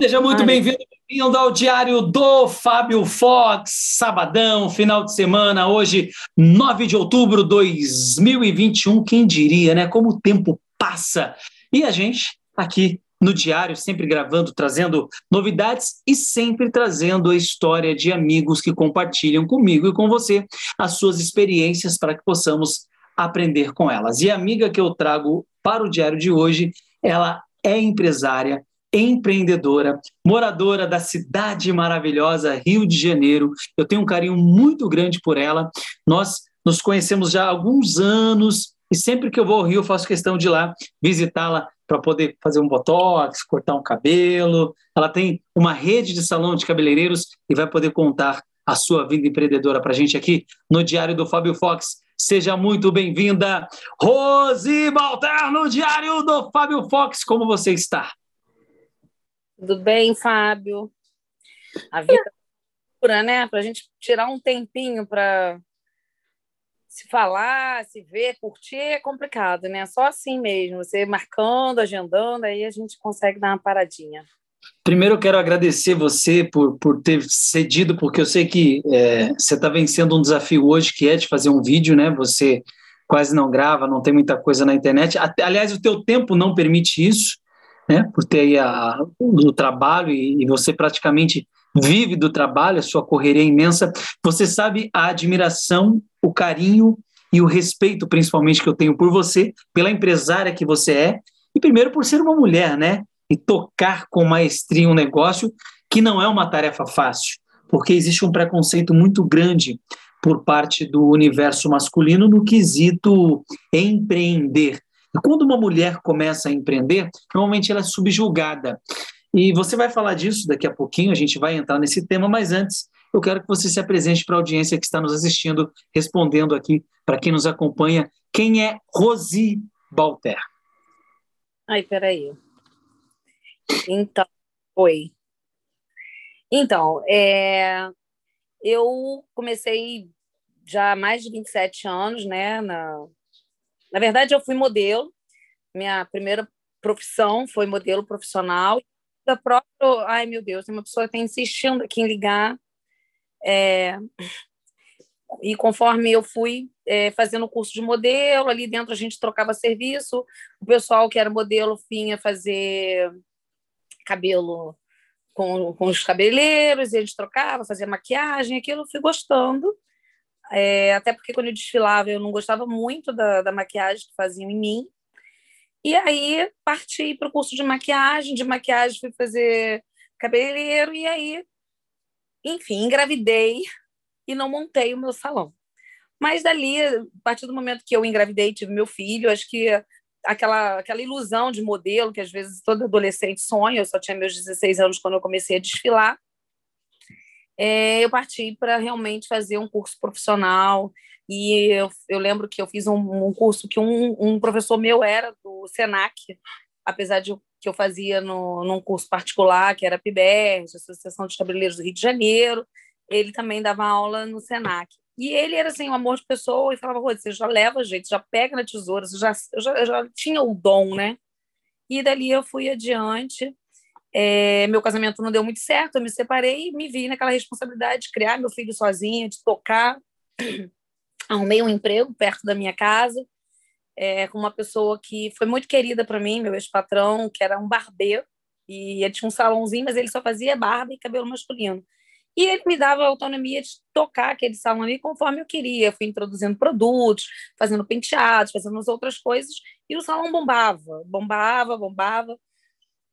Seja muito bem-vindo, bem-vindo ao Diário do Fábio Fox, sabadão, final de semana, hoje, 9 de outubro de 2021. Quem diria, né? Como o tempo passa. E a gente aqui no Diário, sempre gravando, trazendo novidades e sempre trazendo a história de amigos que compartilham comigo e com você as suas experiências para que possamos aprender com elas. E a amiga que eu trago para o Diário de hoje, ela é empresária empreendedora, moradora da cidade maravilhosa Rio de Janeiro. Eu tenho um carinho muito grande por ela. Nós nos conhecemos já há alguns anos e sempre que eu vou ao Rio, eu faço questão de lá visitá-la para poder fazer um botox, cortar um cabelo. Ela tem uma rede de salão de cabeleireiros e vai poder contar a sua vida empreendedora para a gente aqui no Diário do Fábio Fox. Seja muito bem-vinda, Rose Baltar, no Diário do Fábio Fox. Como você está? Tudo bem, Fábio? A vida é pura, né? Para a gente tirar um tempinho para se falar, se ver, curtir é complicado, né? Só assim mesmo, você marcando, agendando, aí a gente consegue dar uma paradinha. Primeiro, eu quero agradecer você por, por ter cedido, porque eu sei que é, você está vencendo um desafio hoje, que é de fazer um vídeo, né? Você quase não grava, não tem muita coisa na internet. Aliás, o teu tempo não permite isso né, por ter aí a, o trabalho e, e você praticamente vive do trabalho, a sua correria é imensa, você sabe a admiração, o carinho e o respeito, principalmente, que eu tenho por você, pela empresária que você é, e primeiro por ser uma mulher, né? E tocar com maestria um negócio que não é uma tarefa fácil, porque existe um preconceito muito grande por parte do universo masculino no quesito empreender. E quando uma mulher começa a empreender, normalmente ela é subjugada. E você vai falar disso daqui a pouquinho, a gente vai entrar nesse tema, mas antes eu quero que você se apresente para a audiência que está nos assistindo, respondendo aqui para quem nos acompanha. Quem é Rosi Balter? Ai, peraí. Então, oi. Então, é, eu comecei já há mais de 27 anos, né, na, na verdade, eu fui modelo. Minha primeira profissão foi modelo profissional. Da própria, ai meu Deus, uma pessoa está insistindo aqui em ligar. É... E conforme eu fui é, fazendo o curso de modelo, ali dentro a gente trocava serviço. O pessoal que era modelo vinha fazer cabelo com, com os cabeleireiros, e a gente trocava, fazia maquiagem, aquilo eu fui gostando. É, até porque quando eu desfilava eu não gostava muito da, da maquiagem que faziam em mim. E aí parti para o curso de maquiagem, de maquiagem fui fazer cabeleireiro e aí, enfim, engravidei e não montei o meu salão. Mas dali, a partir do momento que eu engravidei, tive meu filho, acho que aquela, aquela ilusão de modelo que às vezes todo adolescente sonha, eu só tinha meus 16 anos quando eu comecei a desfilar, é, eu parti para realmente fazer um curso profissional. E eu, eu lembro que eu fiz um, um curso que um, um, professor meu era do SENAC, apesar de que eu fazia no, num curso particular, que era PIBER, Associação de Cabeleireiros do Rio de Janeiro. Ele também dava aula no SENAC. E ele era assim, um amor de pessoa e falava: você já leva jeito, já pega na tesoura, você já, eu já, eu já tinha o dom, né? E dali eu fui adiante. É, meu casamento não deu muito certo, eu me separei e me vi naquela responsabilidade de criar meu filho sozinha, de tocar. Arrumei um emprego perto da minha casa, é, com uma pessoa que foi muito querida para mim, meu ex-patrão, que era um barbeiro, e ele tinha um salãozinho, mas ele só fazia barba e cabelo masculino. E ele me dava a autonomia de tocar aquele salão ali conforme eu queria. Eu fui introduzindo produtos, fazendo penteados, fazendo as outras coisas, e o salão bombava, bombava, bombava.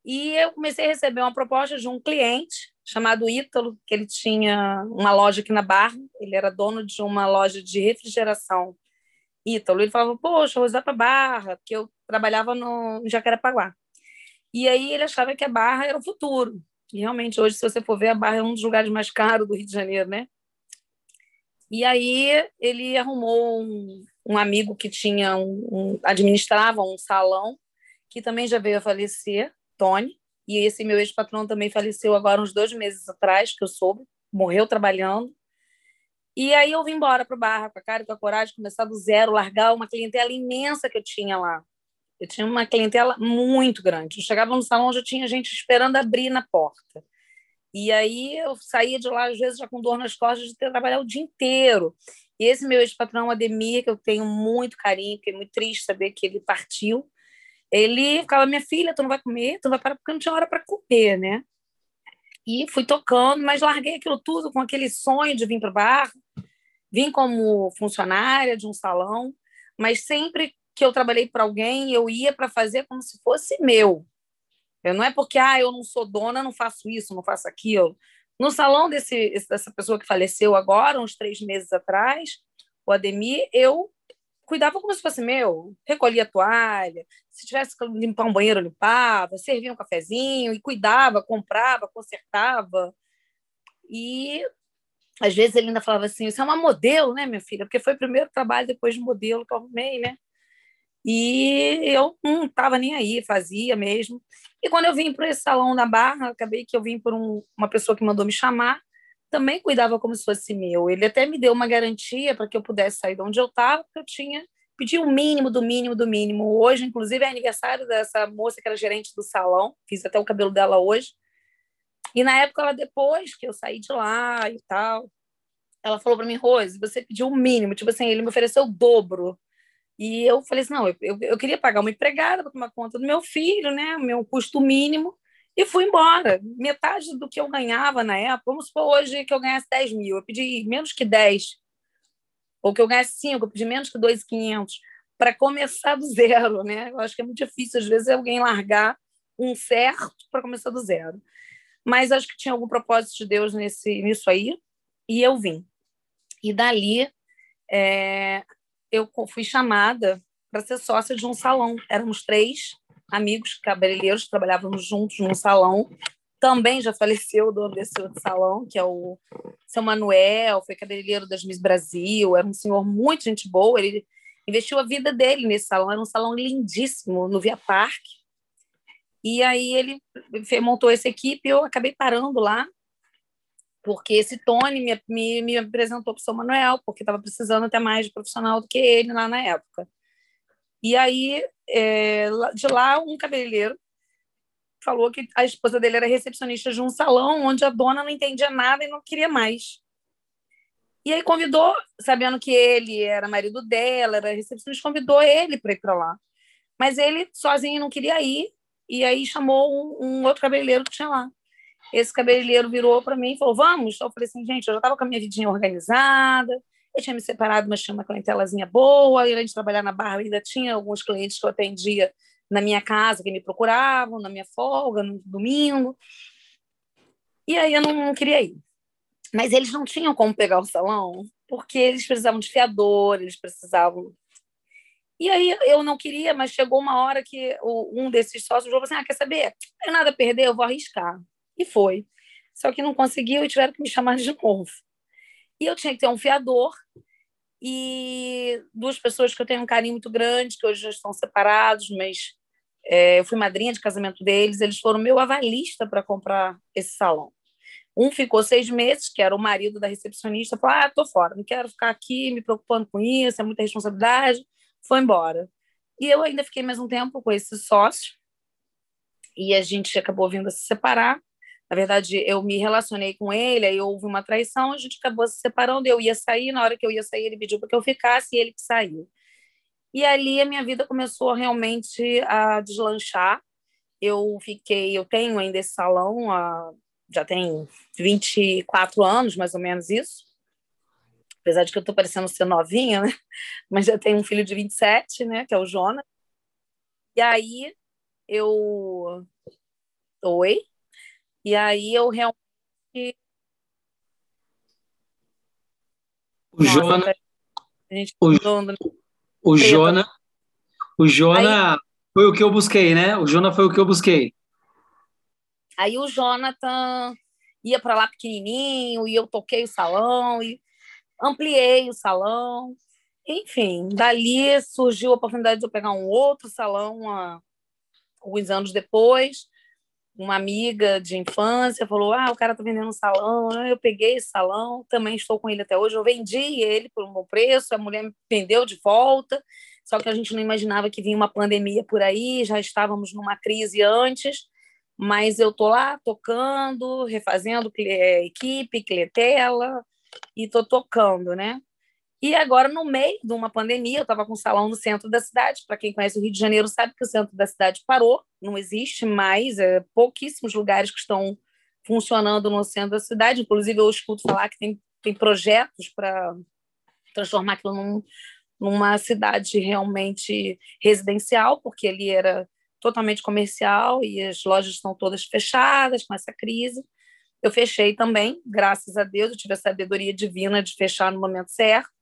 E eu comecei a receber uma proposta de um cliente chamado Ítalo, que ele tinha uma loja aqui na Barra, ele era dono de uma loja de refrigeração. Ítalo, ele falava, poxa, vou usar para Barra, porque eu trabalhava no Jacarepaguá. E aí ele achava que a Barra era o futuro. E realmente, hoje, se você for ver, a Barra é um dos lugares mais caros do Rio de Janeiro, né? E aí ele arrumou um, um amigo que tinha um, um, administrava um salão, que também já veio a falecer, Tony, e esse meu ex-patrão também faleceu agora uns dois meses atrás, que eu soube, morreu trabalhando. E aí eu vim embora para o Barra, com a cara e com a coragem, começar do zero, largar uma clientela imensa que eu tinha lá. Eu tinha uma clientela muito grande. Eu chegava no salão, já tinha gente esperando abrir na porta. E aí eu saía de lá, às vezes, já com dor nas costas de ter trabalhado o dia inteiro. E esse meu ex-patrão, Ademir, que eu tenho muito carinho, fiquei muito triste saber que ele partiu, ele ficava, minha filha, tu não vai comer? Tu não vai parar porque não tinha hora para comer, né? E fui tocando, mas larguei aquilo tudo com aquele sonho de vir para o bar. Vim como funcionária de um salão, mas sempre que eu trabalhei para alguém, eu ia para fazer como se fosse meu. Eu não é porque ah, eu não sou dona, não faço isso, não faço aquilo. No salão desse, dessa pessoa que faleceu agora, uns três meses atrás, o Ademir, eu cuidava como se fosse meu. Recolhia a toalha, se tivesse que limpar um banheiro, limpava, servia um cafezinho e cuidava, comprava, consertava. E às vezes ele ainda falava assim: Isso é uma modelo, né, minha filha? Porque foi o primeiro trabalho depois de modelo que eu arrumei, né? E eu não estava nem aí, fazia mesmo. E quando eu vim para esse salão da Barra, acabei que eu vim por um, uma pessoa que mandou me chamar, também cuidava como se fosse meu. Ele até me deu uma garantia para que eu pudesse sair de onde eu estava, porque eu tinha pedi o mínimo do mínimo do mínimo. Hoje, inclusive, é aniversário dessa moça que era gerente do salão, fiz até o cabelo dela hoje. E na época, ela depois que eu saí de lá e tal, ela falou para mim, Rose, você pediu o mínimo, tipo assim, ele me ofereceu o dobro e eu falei assim, não, eu, eu, queria pagar uma empregada para tomar conta do meu filho, né, o meu custo mínimo, e fui embora. Metade do que eu ganhava na época, vamos supor hoje que eu ganhasse 10 mil, eu pedi menos que 10, ou que eu ganhasse 5, eu pedi menos que 2,500, para começar do zero, né? Eu acho que é muito difícil, às vezes, alguém largar um certo para começar do zero. Mas acho que tinha algum propósito de Deus nesse, nisso aí, e eu vim. E dali, é, eu fui chamada para ser sócia de um salão. Éramos três amigos cabeleireiros trabalhávamos juntos num salão. Também já faleceu o dono desse outro salão, que é o seu Manuel, foi cabeleireiro das Miss Brasil, era um senhor muito gente boa, ele investiu a vida dele nesse salão, era um salão lindíssimo no Via Parque. E aí ele montou essa equipe, eu acabei parando lá porque esse Tony me, me, me apresentou para o São Manuel, porque estava precisando até mais de profissional do que ele lá na época. E aí, é, de lá, um cabeleireiro falou que a esposa dele era recepcionista de um salão onde a dona não entendia nada e não queria mais. E aí convidou, sabendo que ele era marido dela, era recepcionista, convidou ele para ir para lá. Mas ele sozinho não queria ir, e aí chamou um, um outro cabeleireiro que tinha lá. Esse cabeleireiro virou para mim e falou: Vamos? Eu falei assim: Gente, eu já estava com a minha vidinha organizada, eu tinha me separado, mas tinha uma clientelazinha boa, e além de trabalhar na barra, ainda tinha alguns clientes que eu atendia na minha casa que me procuravam, na minha folga, no domingo. E aí eu não, queria ir. Mas eles não tinham como pegar o salão, porque eles precisavam de fiador, eles precisavam e aí eu não queria, mas chegou uma hora que um desses sócios falou assim: ah, quer saber? Não nada a perder, eu vou arriscar. E foi. Só que não conseguiu e tiveram que me chamar de novo. E eu tinha que ter um fiador e duas pessoas que eu tenho um carinho muito grande, que hoje já estão separados, mas é, eu fui madrinha de casamento deles, eles foram meu avalista para comprar esse salão. Um ficou seis meses, que era o marido da recepcionista, falou: Ah, tô fora, não quero ficar aqui me preocupando com isso, é muita responsabilidade. Foi embora. E eu ainda fiquei mais um tempo com esse sócio, e a gente acabou vindo a se separar. Na verdade, eu me relacionei com ele, aí houve uma traição, a gente acabou se separando. Eu ia sair, na hora que eu ia sair, ele pediu para que eu ficasse e ele que saiu. E ali a minha vida começou realmente a deslanchar. Eu fiquei, eu tenho ainda esse salão, já tem 24 anos, mais ou menos isso. Apesar de que eu estou parecendo ser novinha, né? Mas já tenho um filho de 27, né? Que é o Jonas. E aí eu. Oi? E aí eu realmente. O Nossa, Jona. O, o Jona. O Jona aí, foi o que eu busquei, né? O Jona foi o que eu busquei. Aí o Jonathan ia para lá pequenininho e eu toquei o salão e ampliei o salão. Enfim, dali surgiu a oportunidade de eu pegar um outro salão alguns anos depois uma amiga de infância falou: Ah, o cara está vendendo um salão. Eu peguei esse salão, também estou com ele até hoje. Eu vendi ele por um bom preço, a mulher me vendeu de volta. só que a gente não imaginava que vinha uma pandemia por aí, já estávamos numa crise antes, mas eu tô lá tocando, refazendo é, equipe, clientela, e tô tocando, né? E agora, no meio de uma pandemia, eu estava com um salão no centro da cidade. Para quem conhece o Rio de Janeiro, sabe que o centro da cidade parou, não existe mais, é, pouquíssimos lugares que estão funcionando no centro da cidade. Inclusive, eu escuto falar que tem, tem projetos para transformar aquilo num, numa cidade realmente residencial, porque ele era totalmente comercial e as lojas estão todas fechadas com essa crise. Eu fechei também, graças a Deus, eu tive a sabedoria divina de fechar no momento certo.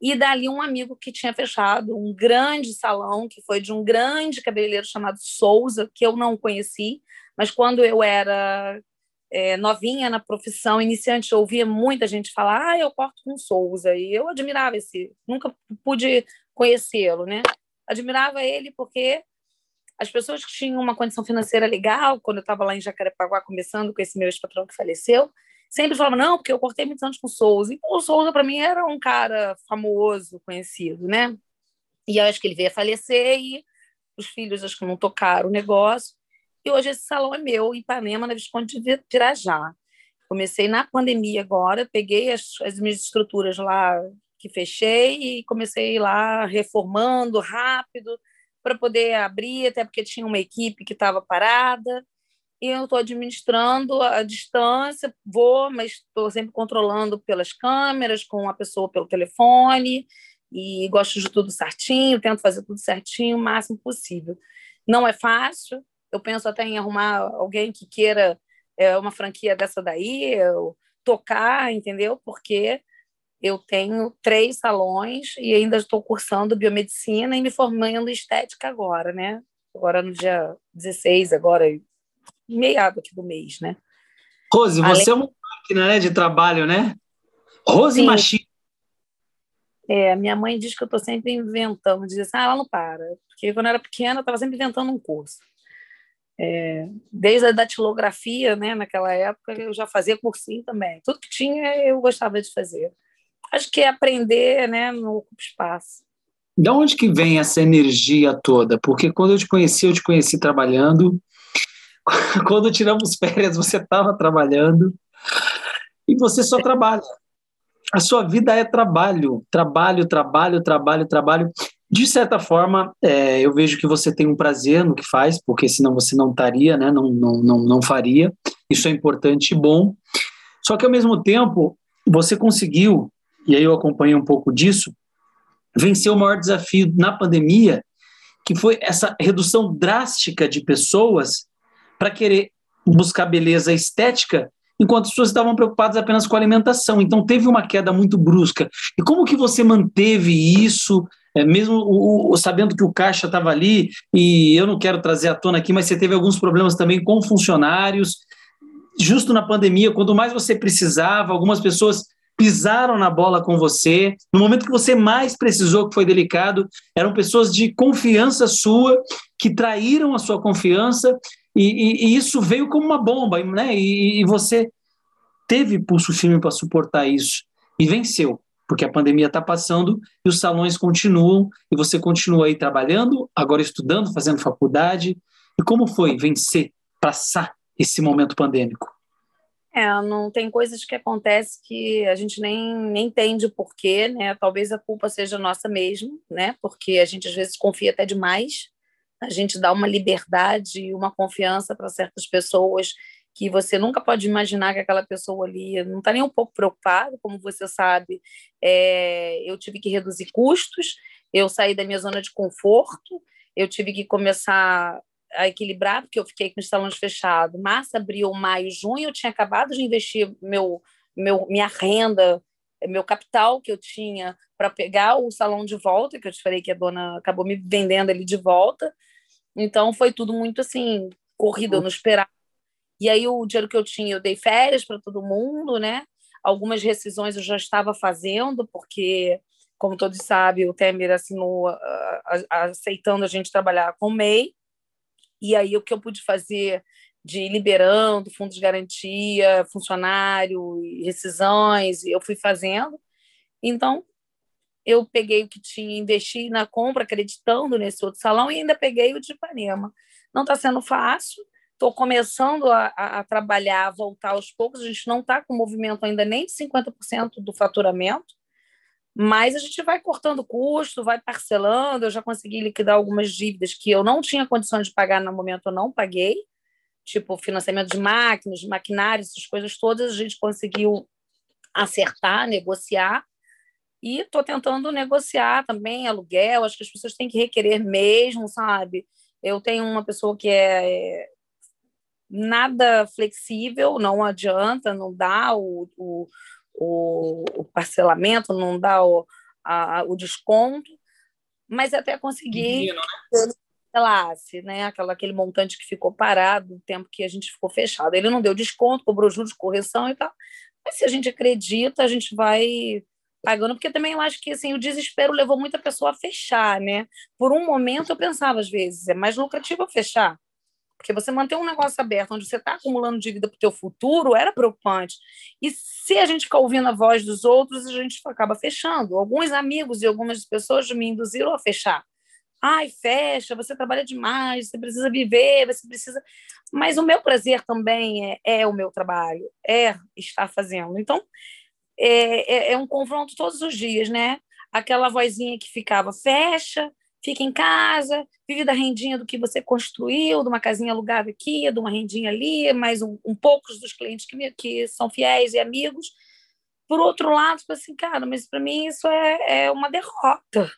E dali um amigo que tinha fechado um grande salão, que foi de um grande cabeleireiro chamado Souza, que eu não conheci, mas quando eu era é, novinha na profissão, iniciante, eu ouvia muita gente falar, ah, eu corto com Souza, e eu admirava esse, nunca pude conhecê-lo, né? Admirava ele porque as pessoas que tinham uma condição financeira legal, quando eu estava lá em Jacarepaguá começando com esse meu ex-patrão que faleceu, sempre falava, não, porque eu cortei muitos anos com o Souza. Então, o Souza, para mim, era um cara famoso, conhecido, né? E eu acho que ele veio a falecer e os filhos acho que não tocaram o negócio. E hoje esse salão é meu, em Ipanema, na Visconde de Pirajá. Comecei na pandemia agora, peguei as, as minhas estruturas lá que fechei e comecei lá reformando rápido para poder abrir, até porque tinha uma equipe que estava parada e eu estou administrando a distância, vou, mas estou sempre controlando pelas câmeras, com a pessoa pelo telefone, e gosto de tudo certinho, tento fazer tudo certinho o máximo possível. Não é fácil, eu penso até em arrumar alguém que queira é, uma franquia dessa daí, eu tocar, entendeu? Porque eu tenho três salões e ainda estou cursando biomedicina e me formando em estética agora, né? Agora no dia 16, agora meado aqui do mês, né? Rose, Além... você é uma máquina né, de trabalho, né? Rose Sim. Machine. É, minha mãe diz que eu estou sempre inventando, diz assim, ah, ela não para. Porque quando eu era pequena, eu estava sempre inventando um curso. É, desde a datilografia, né, naquela época, eu já fazia cursinho também. Tudo que tinha, eu gostava de fazer. Acho que é aprender, né, não ocupa espaço. De onde que vem essa energia toda? Porque quando eu te conheci, eu te conheci trabalhando, Quando tiramos férias, você estava trabalhando e você só trabalha. A sua vida é trabalho, trabalho, trabalho, trabalho, trabalho. De certa forma, é, eu vejo que você tem um prazer no que faz, porque senão você não estaria, né? não, não, não, não faria. Isso é importante e bom. Só que, ao mesmo tempo, você conseguiu, e aí eu acompanhei um pouco disso, vencer o maior desafio na pandemia, que foi essa redução drástica de pessoas para querer buscar beleza estética, enquanto as pessoas estavam preocupadas apenas com a alimentação. Então teve uma queda muito brusca. E como que você manteve isso, é, mesmo o, o, sabendo que o caixa estava ali, e eu não quero trazer à tona aqui, mas você teve alguns problemas também com funcionários, justo na pandemia, quando mais você precisava, algumas pessoas pisaram na bola com você. No momento que você mais precisou, que foi delicado, eram pessoas de confiança sua, que traíram a sua confiança e, e, e isso veio como uma bomba, né? E, e você teve pulso firme para suportar isso e venceu, porque a pandemia está passando e os salões continuam e você continua aí trabalhando, agora estudando, fazendo faculdade. E como foi vencer, passar esse momento pandêmico? É, não tem coisas que acontecem que a gente nem, nem entende o porquê, né? Talvez a culpa seja nossa mesmo, né? Porque a gente às vezes confia até demais a gente dá uma liberdade e uma confiança para certas pessoas que você nunca pode imaginar que aquela pessoa ali não está nem um pouco preocupada, como você sabe, é, eu tive que reduzir custos, eu saí da minha zona de conforto, eu tive que começar a equilibrar, porque eu fiquei com os salões fechados. Março, abril, maio, junho, eu tinha acabado de investir meu, meu, minha renda, meu capital que eu tinha para pegar o salão de volta, que eu te falei que a dona acabou me vendendo ele de volta. Então foi tudo muito assim, corrido, eu não esperava. E aí o dinheiro que eu tinha, eu dei férias para todo mundo, né? Algumas rescisões eu já estava fazendo, porque, como todos sabem, o Temer assinou uh, aceitando a gente trabalhar com o MEI. E aí o que eu pude fazer de liberando fundos de garantia, funcionário, rescisões, eu fui fazendo. Então, eu peguei o que tinha, investi na compra, acreditando nesse outro salão, e ainda peguei o de Ipanema. Não está sendo fácil, estou começando a, a, trabalhar, a voltar aos poucos, a gente não está com movimento ainda nem de 50% do faturamento, mas a gente vai cortando custo, vai parcelando, eu já consegui liquidar algumas dívidas que eu não tinha condições de pagar no momento, eu não paguei, tipo financiamento de máquinas, de maquinários, essas coisas todas, a gente conseguiu acertar, negociar, e estou tentando negociar também aluguel. Acho que as pessoas têm que requerer mesmo, sabe? Eu tenho uma pessoa que é, é nada flexível, não adianta, não dá o, o, o, o parcelamento, não dá o, a, o desconto, mas até conseguir né? classe, né? Aquela, aquele montante que ficou parado no tempo que a gente ficou fechado. Ele não deu desconto, cobrou juros de correção e tal. Mas se a gente acredita, a gente vai pagando, porque também eu acho que assim, o desespero levou muita pessoa a fechar, né? Por um momento eu pensava, às vezes, é mais lucrativo fechar. Porque você manter um negócio aberto onde você está acumulando dívida para o teu futuro era preocupante. E se a gente ficar ouvindo a voz dos outros, a gente acaba fechando. Alguns amigos e algumas pessoas me induziram a fechar. Ai, fecha, você trabalha demais, você precisa viver, você precisa. Mas o meu prazer também é, é o meu trabalho, é estar fazendo. Então, é, é, é um confronto todos os dias, né? Aquela vozinha que ficava, fecha, fica em casa, vive da rendinha do que você construiu, de uma casinha alugada aqui, de uma rendinha ali, mais um, um poucos dos clientes que, que são fiéis e amigos. Por outro lado, tipo assim, cara, mas para mim isso é, é uma derrota.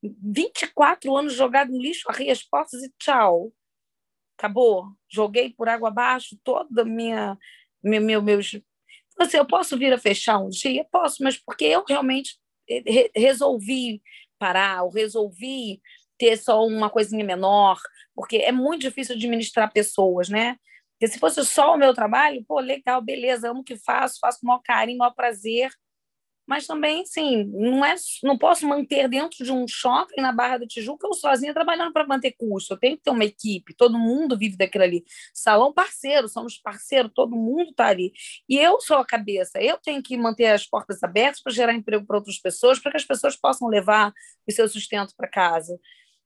24 anos jogado no lixo, arrei as portas e tchau. Acabou. Joguei por água abaixo toda minha, meu, meu, meus, Assim, eu posso vir a fechar um dia? Posso, mas porque eu realmente re resolvi parar, ou resolvi ter só uma coisinha menor, porque é muito difícil administrar pessoas, né? Porque se fosse só o meu trabalho, pô, legal, beleza, amo o que faço, faço com o maior carinho, maior prazer, mas também, sim, não, é, não posso manter dentro de um shopping na Barra da Tijuca eu sozinha trabalhando para manter custo. Eu tenho que ter uma equipe, todo mundo vive daquilo ali. Salão parceiro, somos parceiro, todo mundo está ali. E eu sou a cabeça, eu tenho que manter as portas abertas para gerar emprego para outras pessoas, para que as pessoas possam levar o seu sustento para casa.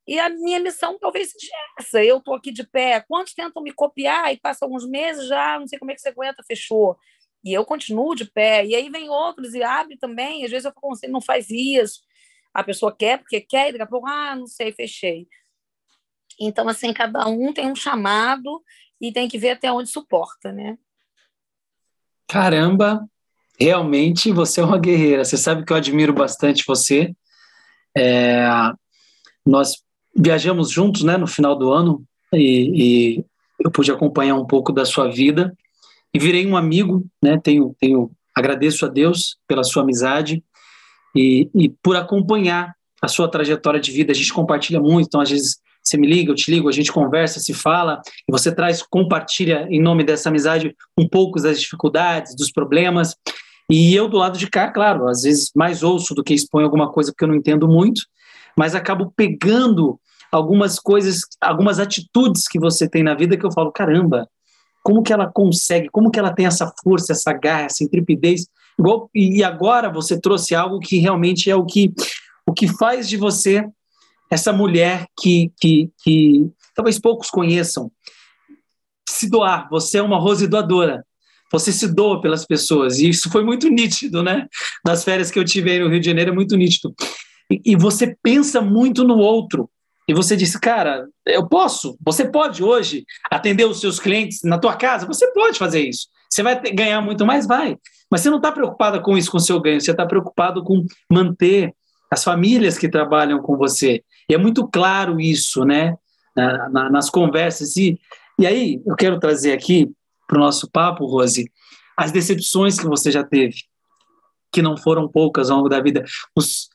E a minha missão talvez seja essa. Eu estou aqui de pé. Quantos tentam me copiar e passam alguns meses já, não sei como é que você aguenta, fechou e eu continuo de pé, e aí vem outros e abre também, às vezes eu falo, você não faz isso, a pessoa quer porque quer, e daqui a pouco, ah, não sei, fechei. Então, assim, cada um tem um chamado e tem que ver até onde suporta, né? Caramba, realmente você é uma guerreira. Você sabe que eu admiro bastante você. É, nós viajamos juntos, né, no final do ano e, e eu pude acompanhar um pouco da sua vida e virei um amigo, né? Tenho, tenho, agradeço a Deus pela sua amizade e, e por acompanhar a sua trajetória de vida. A gente compartilha muito, então às vezes você me liga, eu te ligo, a gente conversa, se fala, e você traz, compartilha em nome dessa amizade um pouco das dificuldades, dos problemas. E eu do lado de cá, claro, às vezes mais ouço do que exponho alguma coisa porque eu não entendo muito, mas acabo pegando algumas coisas, algumas atitudes que você tem na vida que eu falo, caramba, como que ela consegue, como que ela tem essa força, essa garra, essa intrepidez. Igual, e agora você trouxe algo que realmente é o que, o que faz de você essa mulher que, que, que talvez poucos conheçam. Se doar, você é uma rose doadora. Você se doa pelas pessoas. E isso foi muito nítido, né? Nas férias que eu tive aí no Rio de Janeiro, é muito nítido. E, e você pensa muito no outro e você disse, cara, eu posso, você pode hoje atender os seus clientes na tua casa, você pode fazer isso. Você vai ganhar muito mais, vai. Mas você não está preocupada com isso, com o seu ganho, você está preocupado com manter as famílias que trabalham com você. E é muito claro isso, né, na, na, nas conversas. E, e aí, eu quero trazer aqui para o nosso papo, Rose, as decepções que você já teve, que não foram poucas ao longo da vida, os,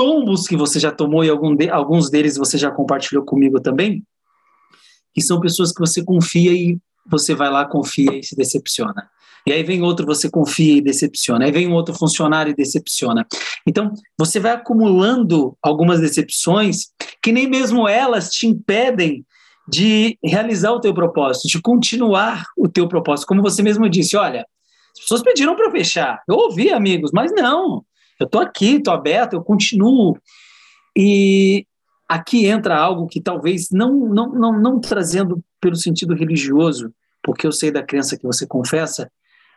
tombos que você já tomou e algum de, alguns deles você já compartilhou comigo também, que são pessoas que você confia e você vai lá, confia e se decepciona. E aí vem outro, você confia e decepciona. Aí vem um outro funcionário e decepciona. Então, você vai acumulando algumas decepções que nem mesmo elas te impedem de realizar o teu propósito, de continuar o teu propósito. Como você mesmo disse, olha, as pessoas pediram para fechar. Eu ouvi, amigos, mas não. Eu estou aqui, estou aberto, eu continuo. E aqui entra algo que talvez não, não, não, não trazendo pelo sentido religioso, porque eu sei da crença que você confessa,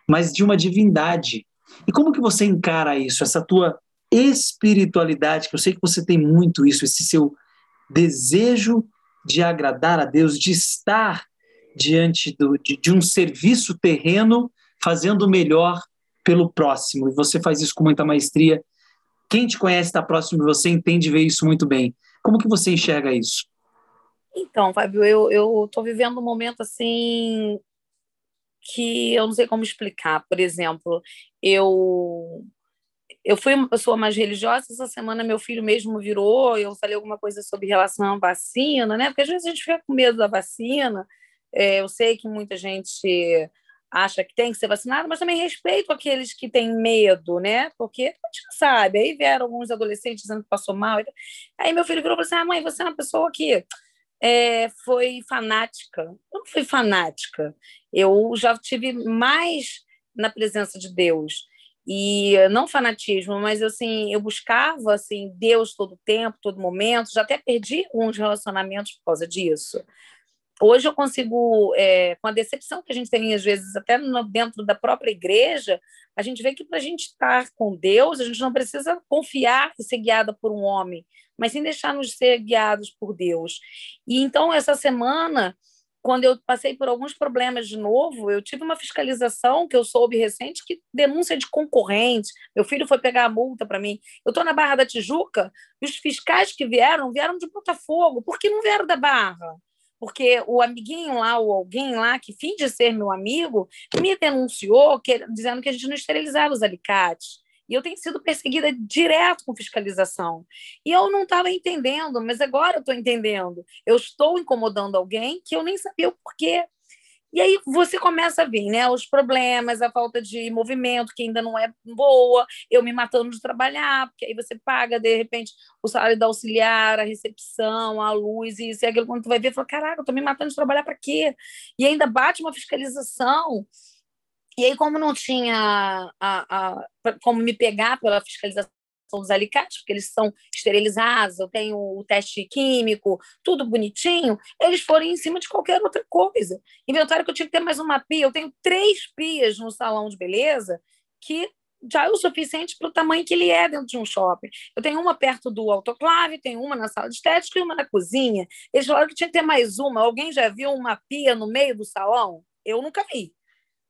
mas de uma divindade. E como que você encara isso, essa tua espiritualidade, que eu sei que você tem muito isso, esse seu desejo de agradar a Deus, de estar diante do, de, de um serviço terreno, fazendo o melhor pelo próximo. E você faz isso com muita maestria. Quem te conhece, está próximo de você, entende ver isso muito bem. Como que você enxerga isso? Então, Fábio, eu estou vivendo um momento assim que eu não sei como explicar. Por exemplo, eu eu fui uma pessoa mais religiosa, essa semana meu filho mesmo virou, eu falei alguma coisa sobre relação à vacina, né? Porque às vezes a gente fica com medo da vacina. É, eu sei que muita gente acha que tem que ser vacinado, mas também respeito aqueles que têm medo, né? Porque a gente não sabe. Aí vieram alguns adolescentes dizendo que passou mal. Aí meu filho virou e falou assim: ah, mãe, você é uma pessoa que é, foi fanática. Eu não fui fanática. Eu já tive mais na presença de Deus e não fanatismo, mas assim, eu buscava assim Deus todo tempo, todo momento, já até perdi alguns relacionamentos por causa disso. Hoje eu consigo, é, com a decepção que a gente tem às vezes até no, dentro da própria igreja, a gente vê que para a gente estar com Deus, a gente não precisa confiar e ser guiada por um homem, mas sim deixar-nos ser guiados por Deus. E então essa semana quando eu passei por alguns problemas de novo, eu tive uma fiscalização que eu soube recente que denúncia de concorrente. Meu filho foi pegar a multa para mim. Eu estou na Barra da Tijuca e os fiscais que vieram vieram de Botafogo. Por que não vieram da Barra? Porque o amiguinho lá, ou alguém lá que finge ser meu amigo, me denunciou que, dizendo que a gente não esterilizava os alicates. E eu tenho sido perseguida direto com fiscalização. E eu não estava entendendo, mas agora eu estou entendendo. Eu estou incomodando alguém que eu nem sabia o porquê. E aí você começa a ver né, os problemas, a falta de movimento, que ainda não é boa, eu me matando de trabalhar, porque aí você paga, de repente, o salário da auxiliar, a recepção, a luz, e isso e aquilo, quando tu vai ver, fala, caraca, eu estou me matando de trabalhar para quê? E ainda bate uma fiscalização e aí, como não tinha a, a, como me pegar pela fiscalização dos alicates, porque eles são esterilizados, eu tenho o teste químico, tudo bonitinho, eles foram em cima de qualquer outra coisa. Inventaram que eu tinha que ter mais uma pia. Eu tenho três pias no salão de beleza que já é o suficiente para o tamanho que ele é dentro de um shopping. Eu tenho uma perto do autoclave, tenho uma na sala de estética e uma na cozinha. Eles falaram que tinha que ter mais uma. Alguém já viu uma pia no meio do salão? Eu nunca vi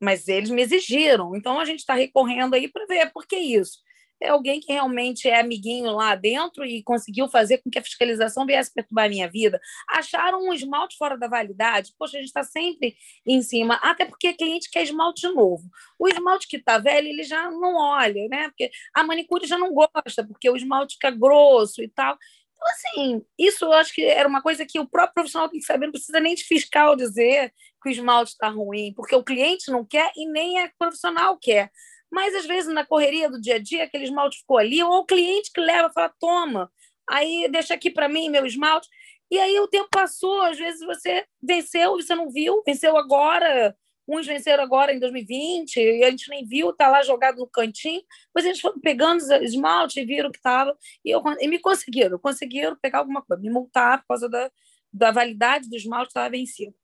mas eles me exigiram. Então a gente está recorrendo aí para ver por que isso. É alguém que realmente é amiguinho lá dentro e conseguiu fazer com que a fiscalização viesse perturbar a minha vida. Acharam um esmalte fora da validade. Poxa, a gente está sempre em cima, até porque a cliente quer esmalte novo. O esmalte que está velho, ele já não olha, né? Porque a manicure já não gosta, porque o esmalte fica grosso e tal. Então, assim, isso eu acho que era uma coisa que o próprio profissional tem que saber, não precisa nem de fiscal dizer que o esmalte está ruim, porque o cliente não quer e nem a profissional quer. Mas, às vezes, na correria do dia a dia, aquele esmalte ficou ali, ou o cliente que leva fala, toma, aí deixa aqui para mim meu esmalte. E aí o tempo passou, às vezes você venceu, você não viu, venceu agora, uns venceram agora em 2020, e a gente nem viu, tá lá jogado no cantinho, mas eles foram pegando esmalte e viram que estava, e, eu, e me conseguiram, conseguiram pegar alguma coisa, me multar por causa da, da validade do esmalte estava vencido.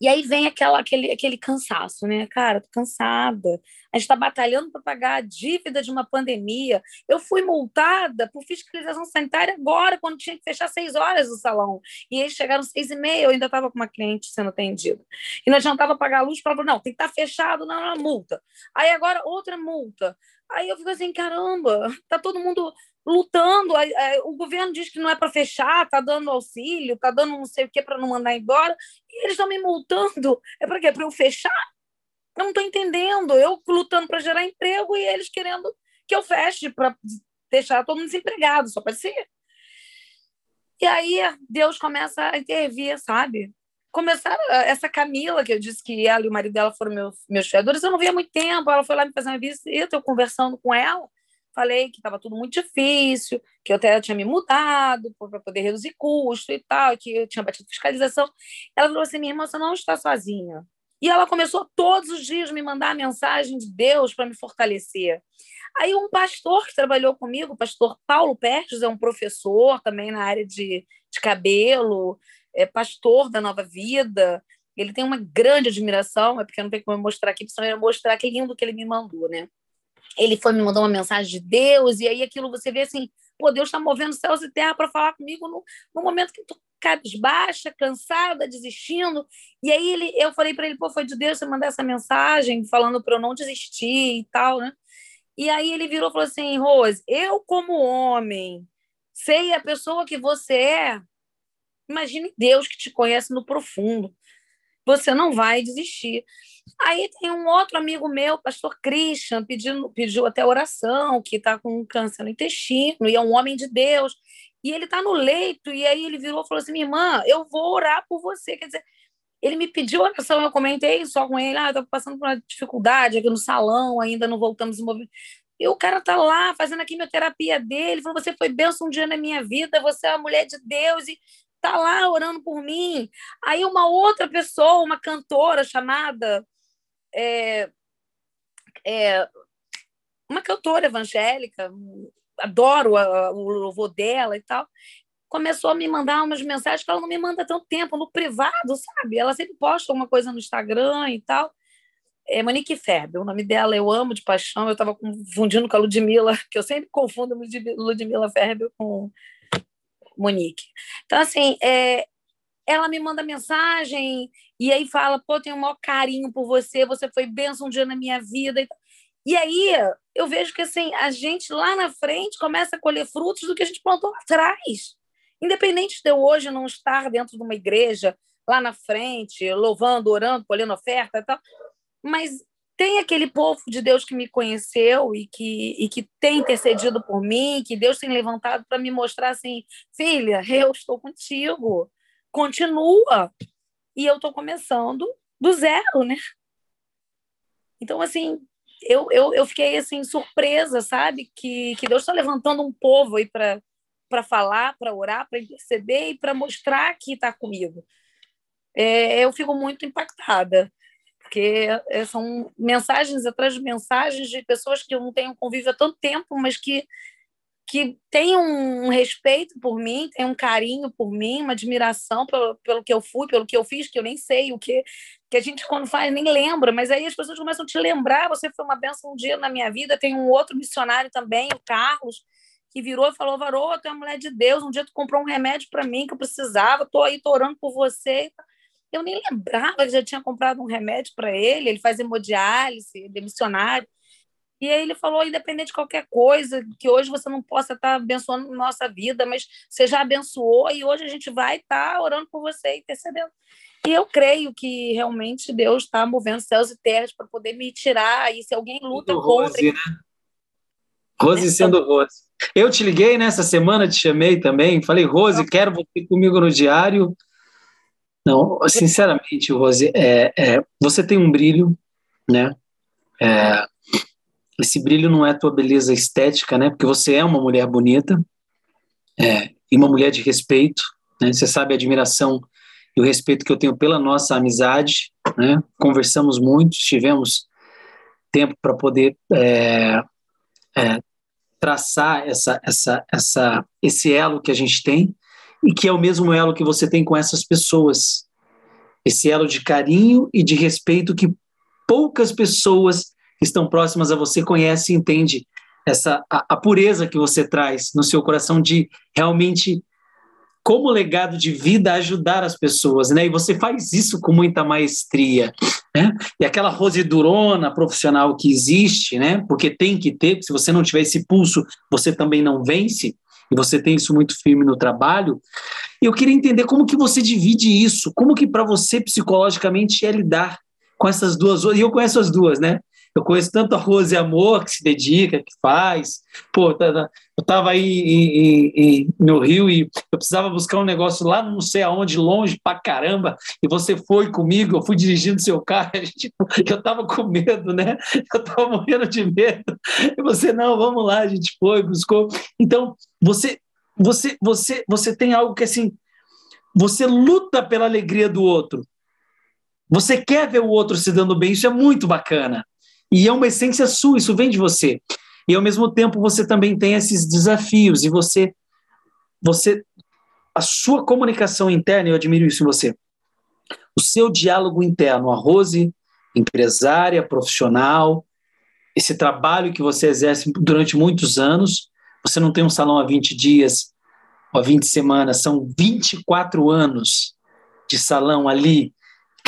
E aí vem aquela, aquele, aquele cansaço, né? Cara, tô cansada. A gente está batalhando para pagar a dívida de uma pandemia. Eu fui multada por fiscalização sanitária agora, quando tinha que fechar seis horas o salão. E eles chegaram seis e meia, eu ainda estava com uma cliente sendo atendida. E não adiantava pagar a luz, falava, não, tem que estar tá fechado, não, não, multa. Aí agora outra multa. Aí eu fico assim, caramba, tá todo mundo lutando. O governo diz que não é para fechar, está dando auxílio, está dando não sei o que para não mandar embora, e eles estão me multando. É para quê? Para eu fechar? Eu não estou entendendo. Eu lutando para gerar emprego e eles querendo que eu feche para deixar todo mundo desempregado, só pode ser. E aí Deus começa a intervir, sabe? Começaram essa Camila, que eu disse que ela e o marido dela foram meus, meus fiadores, eu não via há muito tempo. Ela foi lá me fazer uma visita, eu conversando com ela falei que estava tudo muito difícil, que eu até tinha me mudado para poder reduzir custo e tal, que eu tinha batido fiscalização. Ela falou assim: minha irmã, você não está sozinha. E ela começou todos os dias me mandar a mensagem de Deus para me fortalecer. Aí um pastor que trabalhou comigo, o pastor Paulo Pertes, é um professor também na área de, de cabelo, é pastor da Nova Vida. Ele tem uma grande admiração, é porque não tem como eu mostrar aqui, senão eu ia mostrar que lindo que ele me mandou, né? Ele foi me mandou uma mensagem de Deus, e aí aquilo você vê assim, pô, Deus está movendo céus e terra para falar comigo no, no momento que tu cabisbaixa, cansada, desistindo. E aí ele, eu falei para ele, pô, foi de Deus você mandar essa mensagem falando para eu não desistir e tal, né? E aí ele virou e falou assim, Rose, eu como homem sei a pessoa que você é. Imagine Deus que te conhece no profundo. Você não vai desistir. Aí tem um outro amigo meu, pastor Christian, pedindo, pediu até oração, que está com câncer no intestino, e é um homem de Deus e ele está no leito, e aí ele virou e falou assim: minha irmã, eu vou orar por você. Quer dizer, ele me pediu oração, eu comentei só com ele, ah, estou passando por uma dificuldade aqui no salão, ainda não voltamos em movimento. E o cara tá lá fazendo a quimioterapia dele, falou: você foi benção um dia na minha vida, você é uma mulher de Deus e tá lá orando por mim. Aí uma outra pessoa, uma cantora chamada. É, é, uma cantora evangélica, adoro a, o louvor dela e tal, começou a me mandar umas mensagens que ela não me manda tanto tempo no privado, sabe? Ela sempre posta uma coisa no Instagram e tal. É Monique Ferber, o nome dela eu amo de paixão. Eu estava confundindo com a Ludmilla, que eu sempre confundo Ludmilla Ferber com Monique. Então, assim, é, ela me manda mensagem e aí fala: pô, tenho o maior carinho por você, você foi bênção um dia na minha vida. E aí eu vejo que assim, a gente lá na frente começa a colher frutos do que a gente plantou lá atrás. Independente de eu hoje não estar dentro de uma igreja lá na frente, louvando, orando, colhendo oferta e tal, mas tem aquele povo de Deus que me conheceu e que, e que tem intercedido por mim, que Deus tem levantado para me mostrar assim, filha, eu estou contigo, continua. E eu estou começando do zero, né? Então, assim, eu, eu, eu fiquei assim surpresa, sabe? Que, que Deus está levantando um povo aí para falar, para orar, para interceder e para mostrar que está comigo. É, eu fico muito impactada, porque é, são mensagens atrás de mensagens de pessoas que eu não tenho convívio há tanto tempo, mas que que tem um respeito por mim, tem um carinho por mim, uma admiração pelo, pelo que eu fui, pelo que eu fiz, que eu nem sei o que, que a gente quando faz nem lembra, mas aí as pessoas começam a te lembrar, você foi uma benção um dia na minha vida, tem um outro missionário também, o Carlos, que virou e falou, Varô, tu é mulher de Deus, um dia tu comprou um remédio para mim que eu precisava, tô aí, tô orando por você. Eu nem lembrava que já tinha comprado um remédio para ele, ele faz hemodiálise, ele é missionário. E aí ele falou, independente de qualquer coisa, que hoje você não possa estar abençoando nossa vida, mas você já abençoou e hoje a gente vai estar orando por você, intercedendo. E eu creio que realmente Deus está movendo céus e terras para poder me tirar. E se alguém luta sendo contra. Rose, né? Rose sendo Rose. Eu te liguei nessa semana, te chamei também. Falei, Rose, quero você comigo no diário. Não, sinceramente, Rose, é, é, você tem um brilho, né? É, esse brilho não é tua beleza estética, né? Porque você é uma mulher bonita é, e uma mulher de respeito, né? Você sabe a admiração e o respeito que eu tenho pela nossa amizade, né? Conversamos muito, tivemos tempo para poder é, é, traçar essa, essa, essa, esse elo que a gente tem e que é o mesmo elo que você tem com essas pessoas. Esse elo de carinho e de respeito que poucas pessoas que estão próximas a você conhece e entende essa a, a, pureza que você traz no seu coração de realmente como legado de vida ajudar as pessoas, né? E você faz isso com muita maestria, né? E aquela rose durona profissional que existe, né? Porque tem que ter, se você não tiver esse pulso, você também não vence. E você tem isso muito firme no trabalho. Eu queria entender como que você divide isso, como que para você psicologicamente é lidar com essas duas, e eu conheço as duas, né? Eu conheço tanto a Rose Amor, que se dedica, que faz. Pô, tá, tá, eu estava aí em, em, no Rio e eu precisava buscar um negócio lá não sei aonde, longe pra caramba, e você foi comigo, eu fui dirigindo seu carro, eu estava com medo, né? Eu estava morrendo de medo. E você, não, vamos lá, a gente foi, buscou. Então, você, você, você, você tem algo que assim, você luta pela alegria do outro, Você quer ver o outro se dando bem, isso é muito bacana. E é uma essência sua, isso vem de você. E ao mesmo tempo você também tem esses desafios e você você a sua comunicação interna, eu admiro isso em você. O seu diálogo interno, a Rose, empresária, profissional, esse trabalho que você exerce durante muitos anos, você não tem um salão há 20 dias, ou há 20 semanas, são 24 anos de salão ali.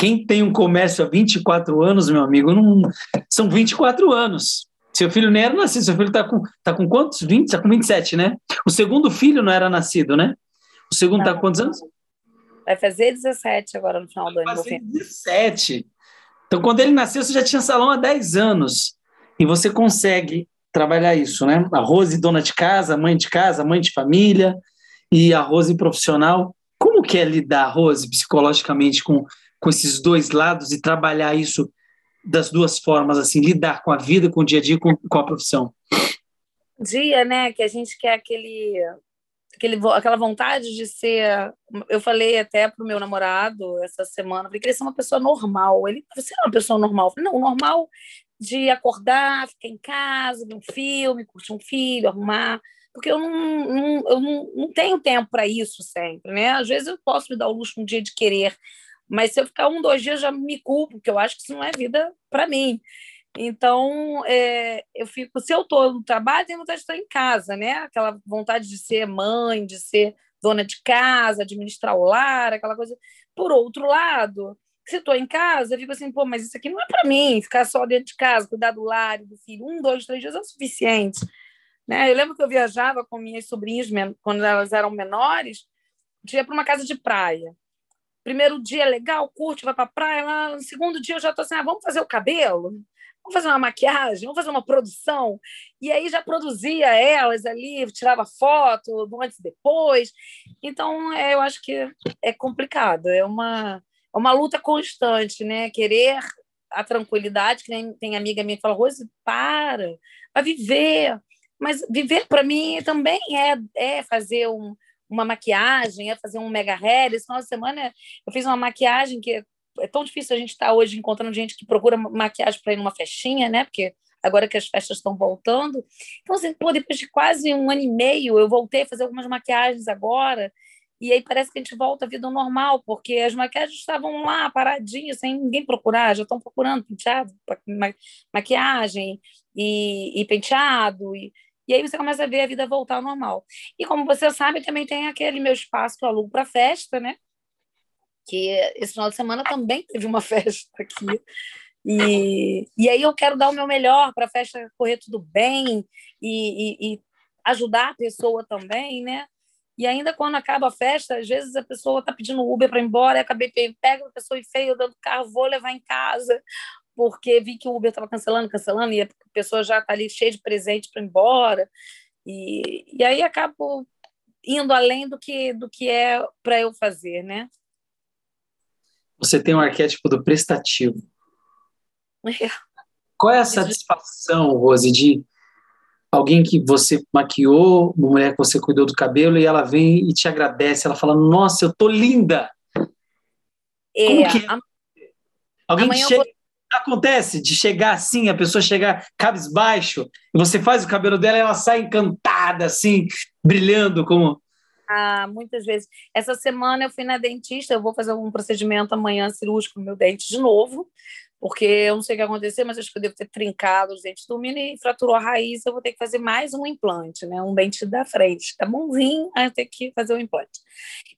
Quem tem um comércio há 24 anos, meu amigo, não, são 24 anos. Seu filho nem era nascido, seu filho está com, tá com quantos? 20? Está com 27, né? O segundo filho não era nascido, né? O segundo está com quantos anos? Vai fazer 17 agora no final do ano. Vai fazer 17. Então, quando ele nasceu, você já tinha salão há 10 anos. E você consegue trabalhar isso, né? A Rose, dona de casa, mãe de casa, mãe de família, e a Rose profissional. Como que é lidar, Rose, psicologicamente com, com esses dois lados e trabalhar isso das duas formas, assim, lidar com a vida, com o dia a dia, com, com a profissão? Dia, né, que a gente quer aquele, aquele, aquela vontade de ser. Eu falei até pro meu namorado essa semana, falei que ele é uma pessoa normal. Ele, você é uma pessoa normal? Falei, não, normal de acordar, ficar em casa, ver um filme, curtir um filho, arrumar, porque eu não, não eu não, não tenho tempo para isso sempre, né? Às vezes eu posso me dar o luxo um dia de querer, mas se eu ficar um, dois dias, já me culpo, porque eu acho que isso não é vida para mim. Então, é, eu fico, se eu estou no trabalho, tenho vontade de estar em casa, né? Aquela vontade de ser mãe, de ser dona de casa, administrar o lar, aquela coisa. Por outro lado, se estou em casa, eu fico assim, pô, mas isso aqui não é para mim, ficar só dentro de casa, cuidar do lar do filho. Um, dois, três dias é o suficiente. Né? Eu lembro que eu viajava com minhas sobrinhas, quando elas eram menores, ia para uma casa de praia primeiro dia é legal, curte, vai para a praia. No segundo dia eu já estou assim, ah, vamos fazer o cabelo? Vamos fazer uma maquiagem? Vamos fazer uma produção? E aí já produzia elas ali, tirava foto do antes e depois. Então, é, eu acho que é complicado, é uma, é uma luta constante, né? Querer a tranquilidade, que nem tem amiga minha que fala, Rose, para, vai viver. Mas viver para mim também é, é fazer um, uma maquiagem, ia fazer um mega hair. Esse final de semana eu fiz uma maquiagem que é tão difícil a gente estar tá hoje encontrando gente que procura maquiagem para ir numa festinha, né? Porque agora que as festas estão voltando. Então, assim, pô, depois de quase um ano e meio, eu voltei a fazer algumas maquiagens agora. E aí parece que a gente volta à vida normal, porque as maquiagens estavam lá paradinhas, sem ninguém procurar, já estão procurando penteado, maquiagem e, e penteado. E, e aí você começa a ver a vida voltar ao normal. E como você sabe, também tem aquele meu espaço que eu alugo para festa, né? Que esse final de semana também teve uma festa aqui. E, e aí eu quero dar o meu melhor para a festa correr tudo bem e, e, e ajudar a pessoa também, né? E ainda quando acaba a festa, às vezes a pessoa está pedindo Uber para ir embora, e acabei pego a pessoa e feio dando carro, vou levar em casa porque vi que o Uber estava cancelando, cancelando, e a pessoa já está ali cheia de presente para ir embora. E, e aí acabo indo além do que, do que é para eu fazer, né? Você tem um arquétipo do prestativo. É. Qual é a satisfação, Rose, de alguém que você maquiou, uma mulher que você cuidou do cabelo, e ela vem e te agradece, ela fala, nossa, eu tô linda! É, Como que? Alguém chega, acontece de chegar assim, a pessoa chegar cabisbaixo, você faz o cabelo dela e ela sai encantada, assim, brilhando como. Ah, muitas vezes. Essa semana eu fui na dentista, eu vou fazer um procedimento amanhã cirúrgico no meu dente de novo, porque eu não sei o que aconteceu, mas acho que eu devo ter trincado os dentes do menino e fraturou a raiz, eu vou ter que fazer mais um implante, né? Um dente da frente. Tá bonzinho, aí eu tenho que fazer o um implante.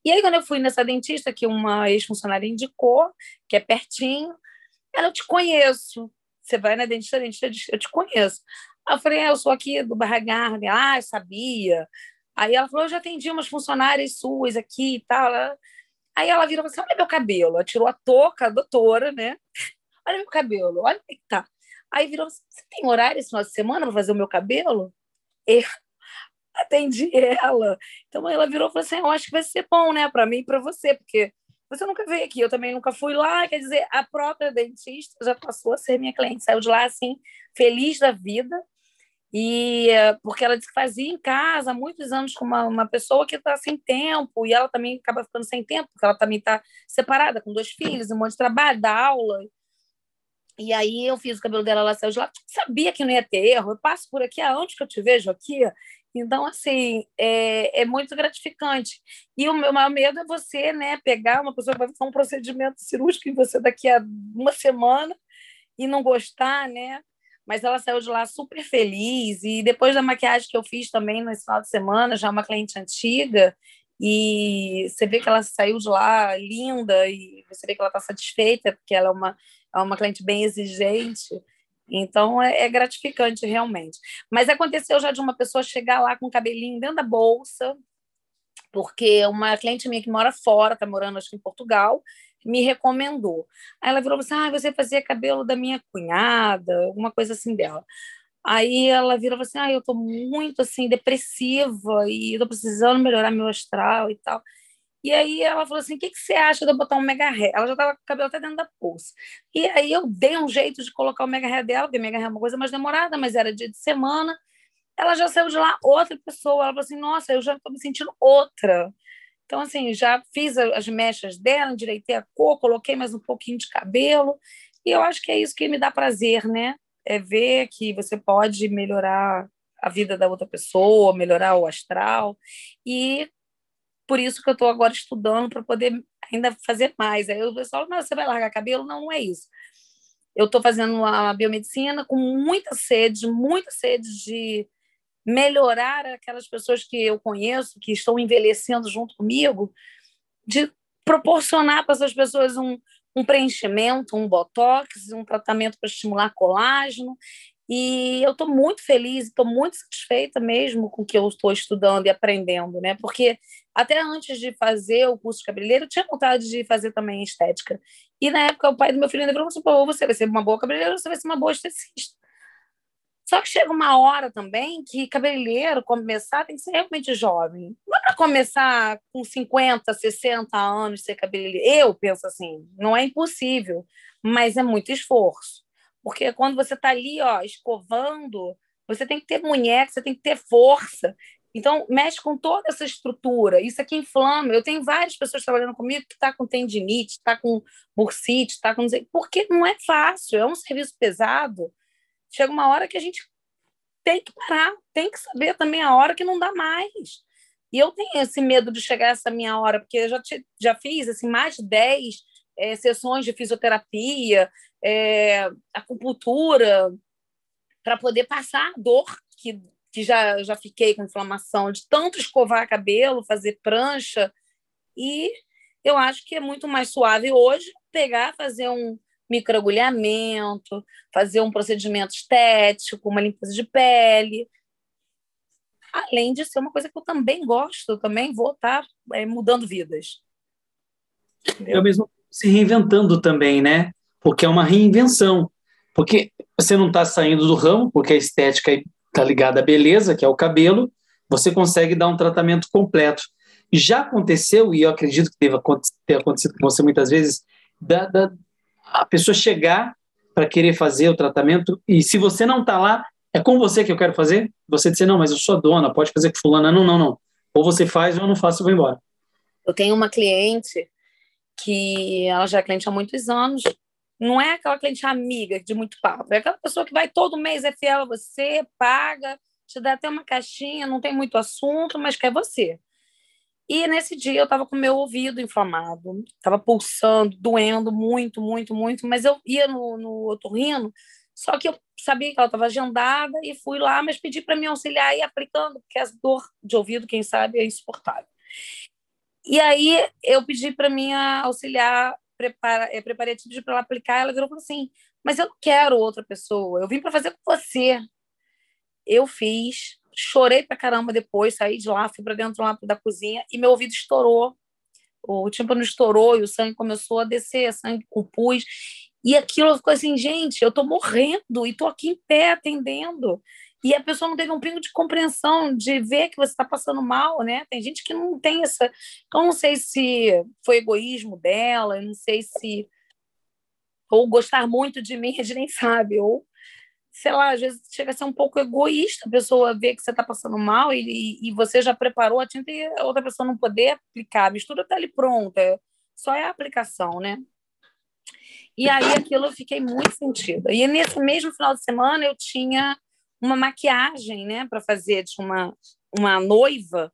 E aí, quando eu fui nessa dentista, que uma ex-funcionária indicou, que é pertinho, ela, eu te conheço. Você vai na dentista, dentista diz, eu te conheço. Aí eu falei, é, eu sou aqui do Barra Garden. Ah, sabia. Aí ela falou, eu já atendi umas funcionárias suas aqui e tal. Aí ela virou assim, olha meu cabelo. Ela tirou a touca, a doutora, né? Olha meu cabelo, olha que tá. Aí virou, assim, você tem horário esse final de semana para fazer o meu cabelo? Eu atendi ela. Então ela virou e falou assim, eu acho que vai ser bom, né, para mim e para você, porque você nunca veio aqui, eu também nunca fui lá. Quer dizer, a própria dentista já passou a ser minha cliente, saiu de lá assim, feliz da vida. E porque ela disse que fazia em casa muitos anos com uma, uma pessoa que está sem tempo, e ela também acaba ficando sem tempo, porque ela também está separada, com dois filhos, um monte de trabalho, dá aula. E aí eu fiz o cabelo dela, ela saiu de lá, sabia que não ia ter erro, eu passo por aqui, aonde que eu te vejo aqui? Então, assim, é, é muito gratificante. E o meu maior medo é você, né, pegar uma pessoa que vai fazer um procedimento cirúrgico em você daqui a uma semana e não gostar, né? Mas ela saiu de lá super feliz. E depois da maquiagem que eu fiz também nesse final de semana, já uma cliente antiga, e você vê que ela saiu de lá linda e você vê que ela está satisfeita, porque ela é uma, é uma cliente bem exigente. Então é, é, gratificante realmente. Mas aconteceu já de uma pessoa chegar lá com o cabelinho dentro da bolsa, porque uma cliente minha que mora fora, está morando acho que em Portugal, me recomendou. Aí ela virou assim: ah, você fazia cabelo da minha cunhada, alguma coisa assim dela. Aí ela virou assim: ah, eu estou muito assim depressiva e estou precisando melhorar meu astral e tal. E aí ela falou assim: o que, que você acha de eu botar um mega hair? Ela já estava com o cabelo até dentro da bolsa. E aí eu dei um jeito de colocar o mega hair dela, porque mega hair é uma coisa mais demorada, mas era dia de semana. Ela já saiu de lá outra pessoa. Ela falou assim: nossa, eu já estou me sentindo outra. Então, assim, já fiz as mechas dela, endireitei a cor, coloquei mais um pouquinho de cabelo. E eu acho que é isso que me dá prazer, né? É ver que você pode melhorar a vida da outra pessoa, melhorar o astral. E por isso que eu estou agora estudando para poder ainda fazer mais. Aí o pessoal, mas você vai largar cabelo? Não, não é isso. Eu estou fazendo a biomedicina com muita sede, muita sede de melhorar aquelas pessoas que eu conheço, que estão envelhecendo junto comigo, de proporcionar para essas pessoas um, um preenchimento, um botox, um tratamento para estimular colágeno e eu estou muito feliz, estou muito satisfeita mesmo com o que eu estou estudando e aprendendo, né? Porque até antes de fazer o curso de cabeleireiro, eu tinha vontade de fazer também estética. E na época, o pai do meu filho ainda falou assim: Pô, você vai ser uma boa cabeleireira, você vai ser uma boa esteticista. Só que chega uma hora também que cabeleireiro, começar, tem que ser realmente jovem. Não é para começar com 50, 60 anos ser cabeleireiro. Eu penso assim, não é impossível, mas é muito esforço. Porque quando você está ali, ó, escovando, você tem que ter munheca, você tem que ter força. Então, mexe com toda essa estrutura. Isso aqui inflama. Eu tenho várias pessoas trabalhando comigo que está com tendinite, está com bursite, está com. Porque não é fácil, é um serviço pesado. Chega uma hora que a gente tem que parar, tem que saber também a hora que não dá mais. E eu tenho esse medo de chegar essa minha hora, porque eu já, te, já fiz assim, mais de 10 é, sessões de fisioterapia, é, acupuntura, para poder passar a dor que, que já, já fiquei com inflamação, de tanto escovar cabelo, fazer prancha. E eu acho que é muito mais suave hoje pegar, fazer um microagulhamento, fazer um procedimento estético, uma limpeza de pele. Além de ser uma coisa que eu também gosto, eu também vou estar é, mudando vidas. Entendeu? Eu mesmo se reinventando também, né? Porque é uma reinvenção. Porque você não está saindo do ramo, porque a estética está ligada à beleza, que é o cabelo, você consegue dar um tratamento completo. Já aconteceu, e eu acredito que deva ter acontecido com você muitas vezes, da, da a pessoa chegar para querer fazer o tratamento, e se você não está lá, é com você que eu quero fazer? Você dizer, não, mas eu sou dona, pode fazer com fulana. Não, não, não. Ou você faz ou eu não faço e vou embora. Eu tenho uma cliente que ela já é cliente há muitos anos. Não é aquela cliente amiga de muito papo, é aquela pessoa que vai todo mês, é fiel a você, paga, te dá até uma caixinha, não tem muito assunto, mas quer você. E nesse dia eu estava com meu ouvido inflamado, estava pulsando, doendo muito, muito, muito, mas eu ia no, no otorrino, só que eu sabia que ela estava agendada e fui lá, mas pedi para me auxiliar e aplicando, porque a dor de ouvido, quem sabe, é insuportável. E aí eu pedi para minha auxiliar prepara, é, preparativos para ela aplicar. Ela virou e falou assim: Mas eu não quero outra pessoa, eu vim para fazer com você. Eu fiz, chorei para caramba depois, saí de lá, fui para dentro lá da cozinha e meu ouvido estourou. O tímpano estourou e o sangue começou a descer, sangue com pus. E aquilo ficou assim, gente, eu estou morrendo e estou aqui em pé atendendo e a pessoa não teve um pingo de compreensão, de ver que você está passando mal, né? Tem gente que não tem essa. Eu não sei se foi egoísmo dela, eu não sei se. Ou gostar muito de mim, a gente nem sabe, ou sei lá, às vezes chega a ser um pouco egoísta a pessoa ver que você está passando mal e, e, você já preparou a tinta e a outra pessoa não poder aplicar. A mistura está ali pronta, só é a aplicação, né? E aí aquilo eu fiquei muito sentida. E nesse mesmo final de semana eu tinha uma maquiagem, né, para fazer de uma, uma noiva.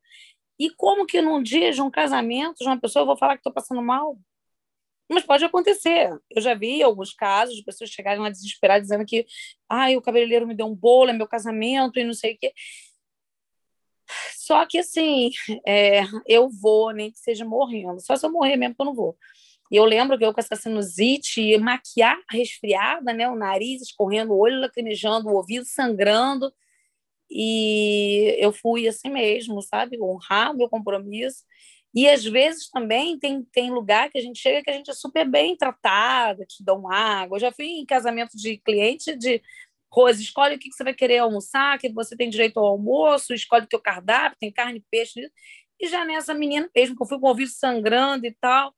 E como que num dia de um casamento de uma pessoa eu vou falar que estou passando mal? Mas pode acontecer. Eu já vi alguns casos de pessoas chegarem lá desesperadas dizendo que ah, o cabeleireiro me deu um bolo, é meu casamento e não sei o quê. Só que assim, é, eu vou, nem que seja morrendo. Só se eu morrer mesmo que eu não vou. E eu lembro que eu com essa sinusite, maquiar resfriada, né? O nariz escorrendo, o olho lacrimejando, o ouvido sangrando. E eu fui assim mesmo, sabe? Honrar meu compromisso. E às vezes também tem, tem lugar que a gente chega que a gente é super bem tratada, te dão água. Eu já fui em casamento de cliente de Rose, escolhe o que você vai querer almoçar, que você tem direito ao almoço, escolhe o teu cardápio, tem carne, peixe. E já nessa menina mesmo, que eu fui com o ouvido sangrando e tal,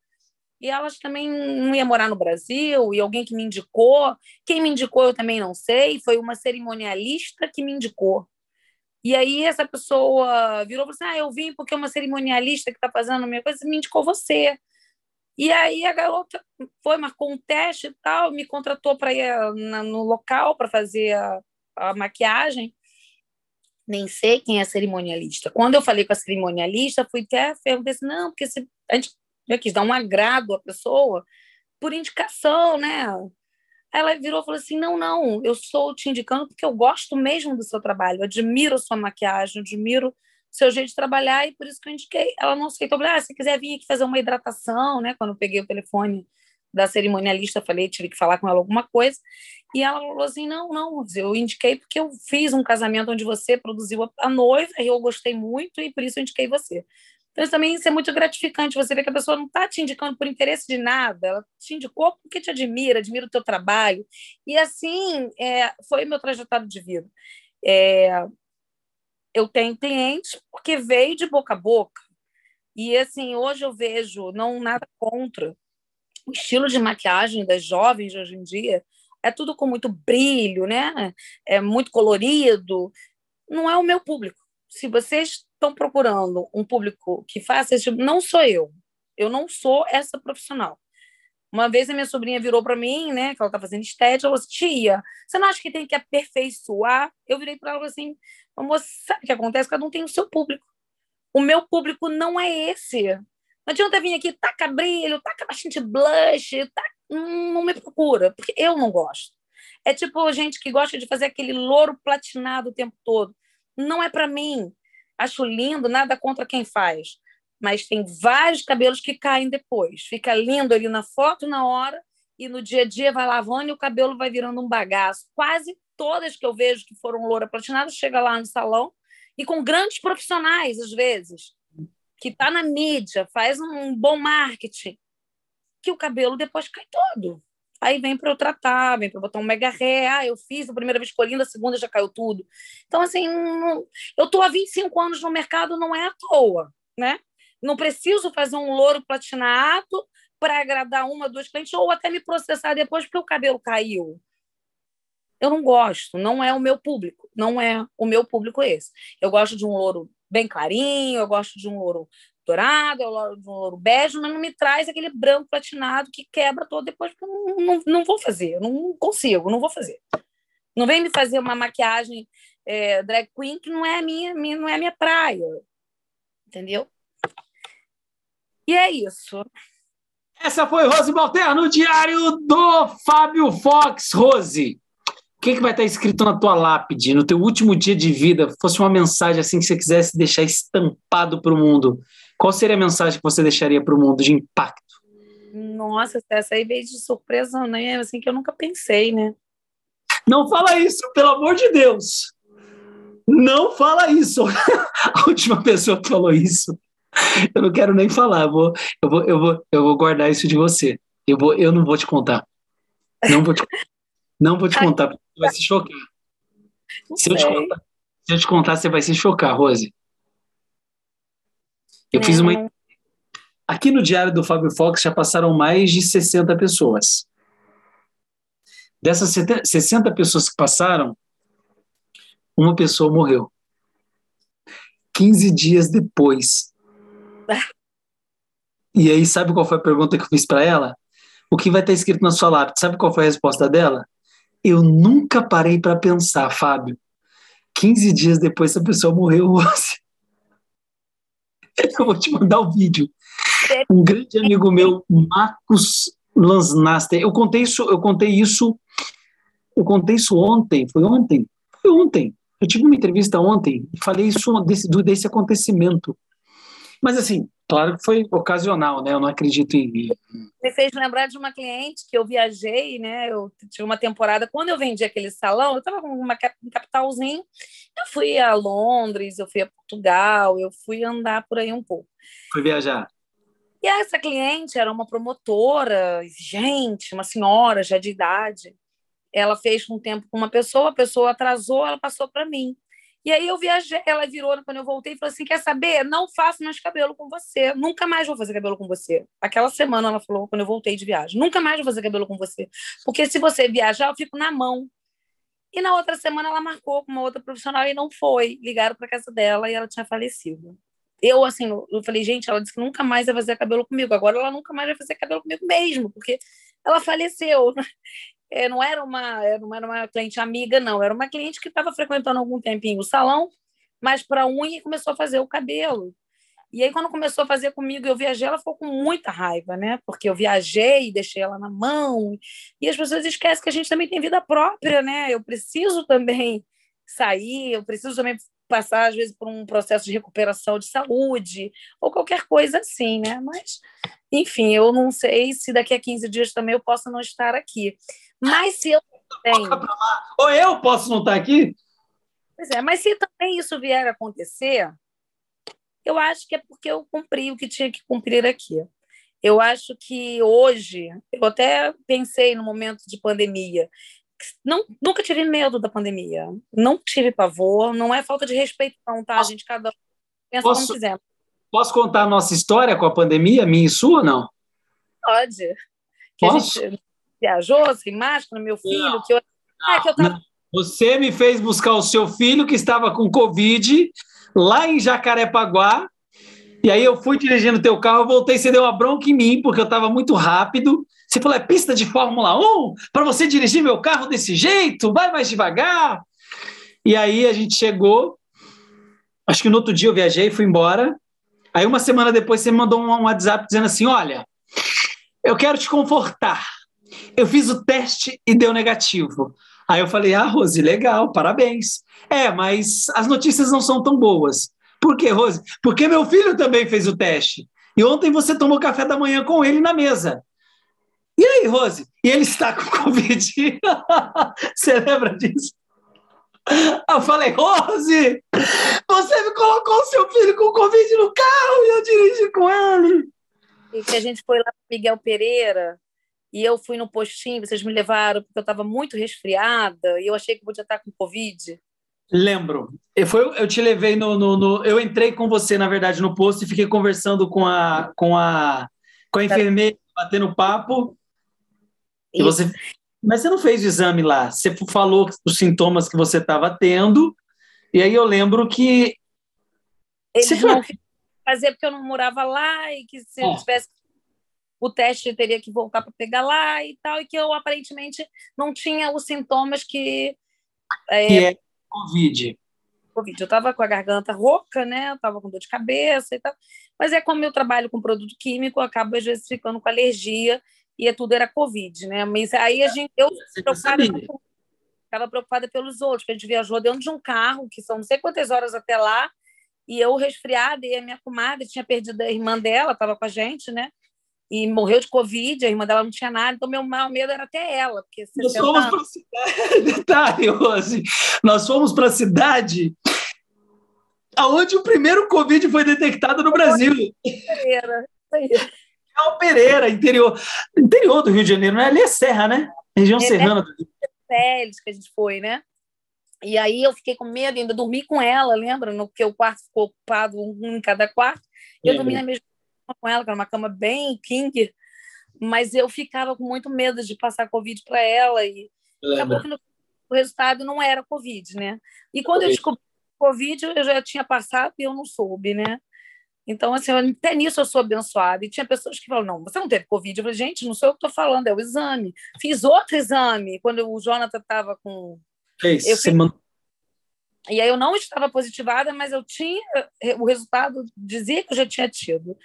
e elas também não ia morar no Brasil, e alguém que me indicou. Quem me indicou eu também não sei, foi uma cerimonialista que me indicou. E aí essa pessoa virou e falou assim: Ah, eu vim porque uma cerimonialista que está fazendo a minha coisa me indicou você. E aí a garota foi, marcou um teste e tal, me contratou para ir na, no local para fazer a, a maquiagem. Nem sei quem é cerimonialista. Quando eu falei com a cerimonialista, fui até perguntar assim: não, porque a gente já quis dar um agrado à pessoa por indicação, né? Ela virou e falou assim: não, não, eu estou te indicando porque eu gosto mesmo do seu trabalho, admiro a sua maquiagem, admiro seu jeito de trabalhar e por isso que eu indiquei. Ela não aceitou, ah, se quiser vir aqui fazer uma hidratação, né? Quando eu peguei o telefone da cerimonialista, falei, tive que falar com ela alguma coisa. E ela falou assim: não, não, eu indiquei porque eu fiz um casamento onde você produziu a noiva e eu gostei muito e por isso eu indiquei você. Então, também isso é muito gratificante, você vê que a pessoa não está te indicando por interesse de nada, ela te indicou porque te admira, admira o teu trabalho. E assim é, foi meu trajetório de vida. É, eu tenho clientes porque veio de boca a boca. E assim, hoje eu vejo, não nada contra, o estilo de maquiagem das jovens de hoje em dia é tudo com muito brilho, né? É muito colorido. Não é o meu público. Se vocês estão procurando um público que faça esse tipo, não sou eu. Eu não sou essa profissional. Uma vez a minha sobrinha virou para mim, né, que ela tá fazendo estética, ela falou assim, tia, você não acha que tem que aperfeiçoar? Eu virei para ela assim, moça, sabe o que acontece? Cada um tem o seu público. O meu público não é esse. Não adianta vir aqui, taca brilho, taca bastante blush, taca... não me procura, porque eu não gosto. É tipo gente que gosta de fazer aquele louro platinado o tempo todo. Não é para mim. Acho lindo, nada contra quem faz, mas tem vários cabelos que caem depois. Fica lindo ali na foto na hora e no dia a dia vai lavando e o cabelo vai virando um bagaço. Quase todas que eu vejo que foram loura platinada chega lá no salão e com grandes profissionais às vezes, que está na mídia, faz um bom marketing, que o cabelo depois cai todo. Aí vem para eu tratar, vem para botar um mega ré. Ah, eu fiz a primeira vez colhendo, a segunda já caiu tudo. Então, assim, eu estou há 25 anos no mercado, não é à toa, né? Não preciso fazer um louro platinado para agradar uma, duas clientes, ou até me processar depois porque o cabelo caiu. Eu não gosto, não é o meu público, não é o meu público esse. Eu gosto de um louro bem clarinho, eu gosto de um louro dourado, é o louro bege, mas não me traz aquele branco platinado que quebra todo depois, porque eu não, não, vou fazer, eu não consigo, não vou fazer. Não vem me fazer uma maquiagem é, drag queen que não é minha, minha, não é minha praia. Entendeu? E é isso. Essa foi Rose Balter no diário do Fábio Fox. Rose, o que, que vai estar escrito na tua lápide, no teu último dia de vida? Fosse uma mensagem assim que você quisesse deixar estampado para o mundo. Qual seria a mensagem que você deixaria para o mundo de impacto? Nossa, essa aí veio de surpresa, né? Assim que eu nunca pensei, né? Não fala isso, pelo amor de Deus. Não fala isso. a última pessoa que falou isso, eu não quero nem falar. Eu vou, eu vou, eu vou, eu vou guardar isso de você. Eu vou, eu não vou te contar. Não vou te, não vou te contar, porque você vai se chocar. Se eu, te contar, se eu te contar, você vai se chocar, Rose. Eu fiz uma. Uhum. Aqui no Diário do Fábio Fox já passaram mais de 60 pessoas. Dessas 60 pessoas que passaram, uma pessoa morreu. 15 dias depois. E aí, sabe qual foi a pergunta que eu fiz para ela? O que vai estar escrito na sua lápide? Sabe qual foi a resposta dela? Eu nunca parei para pensar, Fábio. 15 dias depois, essa pessoa morreu. Eu vou te mandar o vídeo. Um grande amigo meu, Marcos Lansnaster, eu contei isso, eu contei isso, eu contei isso ontem, foi ontem? Foi ontem. Eu tive uma entrevista ontem e falei isso desse, desse acontecimento. Mas assim, claro que foi ocasional, né? Eu não acredito em. Me fez lembrar de uma cliente que eu viajei, né? Eu tive uma temporada, quando eu vendi aquele salão, eu estava com uma, um capitalzinho. Eu fui a Londres, eu fui a Portugal, eu fui andar por aí um pouco. Fui viajar. E essa cliente era uma promotora, gente, uma senhora já de idade. Ela fez um tempo com uma pessoa, a pessoa atrasou, ela passou para mim. E aí eu viajei, ela virou quando eu voltei e falou assim: quer saber? Não faço mais cabelo com você. Nunca mais vou fazer cabelo com você. Aquela semana ela falou, quando eu voltei de viagem, nunca mais vou fazer cabelo com você. Porque se você viajar, eu fico na mão. E na outra semana ela marcou com uma outra profissional e não foi. Ligaram para casa dela e ela tinha falecido eu, assim, eu falei, gente, ela disse que nunca mais vai fazer cabelo comigo. Agora ela nunca mais vai fazer cabelo comigo mesmo, porque ela faleceu. É, não, era uma, é, não era uma cliente amiga, não. Era uma cliente que estava frequentando algum tempinho o salão, mas para unha e começou a fazer o cabelo. E aí, quando começou a fazer comigo, eu viajei, ela ficou com muita raiva, né? Porque eu viajei, deixei ela na mão. E as pessoas esquecem que a gente também tem vida própria, né? Eu preciso também sair, eu preciso também passar, às vezes, por um processo de recuperação de saúde, ou qualquer coisa assim, né? Mas, enfim, eu não sei se daqui a 15 dias também eu posso não estar aqui. Mas se eu tenho. Ou eu posso não estar aqui? Pois é, mas se também isso vier a acontecer, eu acho que é porque eu cumpri o que tinha que cumprir aqui. Eu acho que hoje, eu até pensei no momento de pandemia, não, nunca tive medo da pandemia. Não tive pavor, não é falta de respeito, não, tá? A gente cada um pensa posso, como quiser. Posso contar a nossa história com a pandemia, minha e sua, não? Pode. Que posso? a gente viajou sem máscara, meu filho, não, que eu. Ah, que eu tava... Você me fez buscar o seu filho que estava com Covid lá em Jacarepaguá. E aí eu fui dirigindo teu carro, voltei, você deu uma bronca em mim, porque eu estava muito rápido. Você falou, é pista de Fórmula 1? Para você dirigir meu carro desse jeito? Vai mais devagar. E aí a gente chegou. Acho que no outro dia eu viajei, fui embora. Aí uma semana depois você me mandou um WhatsApp dizendo assim: olha, eu quero te confortar. Eu fiz o teste e deu negativo. Aí eu falei: ah, Rose, legal, parabéns. É, mas as notícias não são tão boas. Por quê, Rose? Porque meu filho também fez o teste. E ontem você tomou café da manhã com ele na mesa. E aí, Rose? E ele está com Covid. Você lembra disso? Eu falei, Rose, você me colocou o seu filho com Covid no carro e eu dirigi com ele. E que a gente foi lá para Miguel Pereira e eu fui no postinho, vocês me levaram porque eu estava muito resfriada e eu achei que podia estar com Covid. Lembro. Eu, foi, eu te levei no, no, no, Eu entrei com você, na verdade, no posto e fiquei conversando com a, com a, com a enfermeira, batendo papo. E você, mas você não fez o exame lá, você falou os sintomas que você estava tendo, e aí eu lembro que. Eles você não fazer porque eu não morava lá e que se é. eu tivesse o teste teria que voltar para pegar lá e tal, e que eu aparentemente não tinha os sintomas que. É, que é Covid. Covid. Eu estava com a garganta rouca, né? Eu estava com dor de cabeça e tal. Mas é como eu trabalho com produto químico, eu acabo às vezes ficando com alergia e tudo era Covid, né? Mas aí a gente, eu preocupada, estava preocupada pelos outros, que a gente viajou dentro de um carro, que são não sei quantas horas até lá, e eu resfriada, e a minha comadre tinha perdido a irmã dela, estava com a gente, né? E morreu de Covid, a irmã dela não tinha nada, então meu maior medo era até ela. Porque nós fomos para a cidade, detalhe, Rose, nós fomos para a cidade aonde o primeiro Covid foi detectado no Brasil. Pereira, isso aí. Real Pereira, interior, interior do Rio de Janeiro, né? Ali é Serra, né? Região é, serrana do Rio. Félix que a gente foi, né? E aí eu fiquei com medo, ainda dormi com ela, lembra? No que o quarto ficou ocupado, um em cada quarto. Eu é, dormi na mesma com ela, que era uma cama bem king, mas eu ficava com muito medo de passar Covid para ela. E, acabou que no, o resultado não era Covid, né? E quando eu descobri Covid, eu já tinha passado e eu não soube, né? Então, assim, até nisso eu sou abençoada. E tinha pessoas que falam, não, você não teve Covid. Eu falei, gente, não sou eu que estou falando, é o exame. Fiz outro exame quando o Jonathan estava com... Fez, eu fiz... E aí eu não estava positivada, mas eu tinha... O resultado dizia que eu já tinha tido.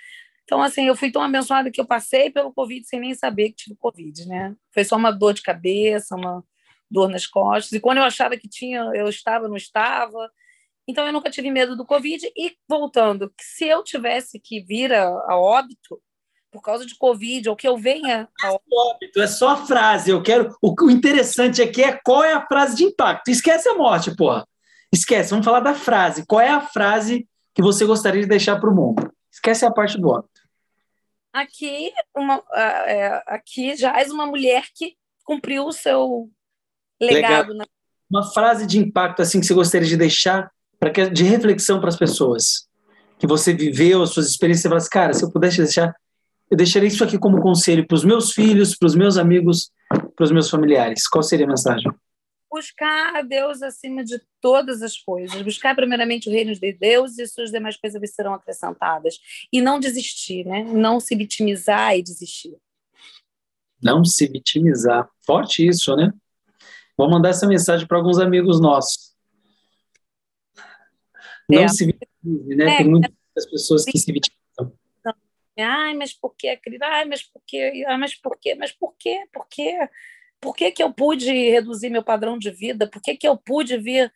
Então, assim, eu fui tão abençoada que eu passei pelo Covid sem nem saber que tive Covid, né? Foi só uma dor de cabeça, uma dor nas costas. E quando eu achava que tinha, eu estava, não estava. Então, eu nunca tive medo do Covid. E, voltando, se eu tivesse que vir a, a óbito por causa de Covid, ou que eu venha a óbito, é só a frase. Eu quero. O, o interessante aqui é qual é a frase de impacto. Esquece a morte, porra. Esquece, vamos falar da frase. Qual é a frase que você gostaria de deixar para o mundo? Esquece a parte do óbito. Aqui, uma, é, aqui já és uma mulher que cumpriu o seu legado. Né? Uma frase de impacto assim que você gostaria de deixar para de reflexão para as pessoas que você viveu, as suas experiências, você fala assim, cara, se eu pudesse deixar, eu deixaria isso aqui como conselho para os meus filhos, para os meus amigos, para os meus familiares. Qual seria a mensagem? Buscar a Deus acima de todas as coisas, buscar primeiramente o reino de Deus e suas demais coisas serão acrescentadas. E não desistir, né? Não se vitimizar e desistir. Não se vitimizar. Forte isso, né? Vou mandar essa mensagem para alguns amigos nossos não é. se vitimize, né? É, Tem muitas pessoas que se vitimizam. Ai, mas por que, querida? Ai, mas por que? Ai, mas por que? Mas por quê? Por quê? Por que, que eu pude reduzir meu padrão de vida? Por que, que eu pude vir?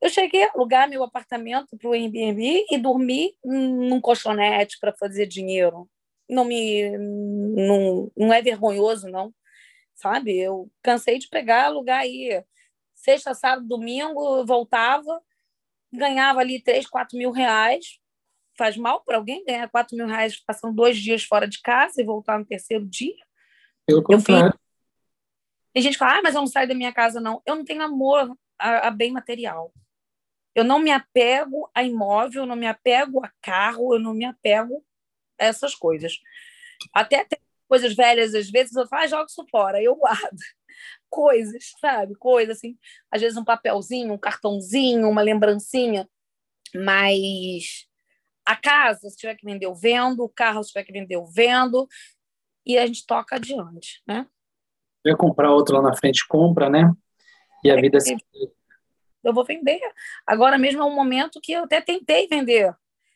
Eu cheguei a alugar meu apartamento para o Airbnb e dormi num colchonete para fazer dinheiro. Não me não, não é vergonhoso, não. Sabe? Eu cansei de pegar, alugar aí sexta, sábado, domingo, voltava, ganhava ali 3, 4 mil reais. Faz mal para alguém ganhar 4 mil reais passando dois dias fora de casa e voltar no terceiro dia? Pelo contrário. Tem gente que fala, ah, mas eu não saio da minha casa, não. Eu não tenho amor a, a bem material. Eu não me apego a imóvel, eu não me apego a carro, eu não me apego a essas coisas. Até tem coisas velhas, às vezes, eu falo, ah, jogo isso fora, eu guardo coisas, sabe? Coisas assim, às vezes um papelzinho, um cartãozinho, uma lembrancinha, mas a casa, se tiver que vender, eu vendo, o carro, se tiver que vender, eu vendo, e a gente toca adiante, né? Vai comprar outro lá na frente, compra, né? E a é vida se... Eu vou vender. Agora mesmo é um momento que eu até tentei vender,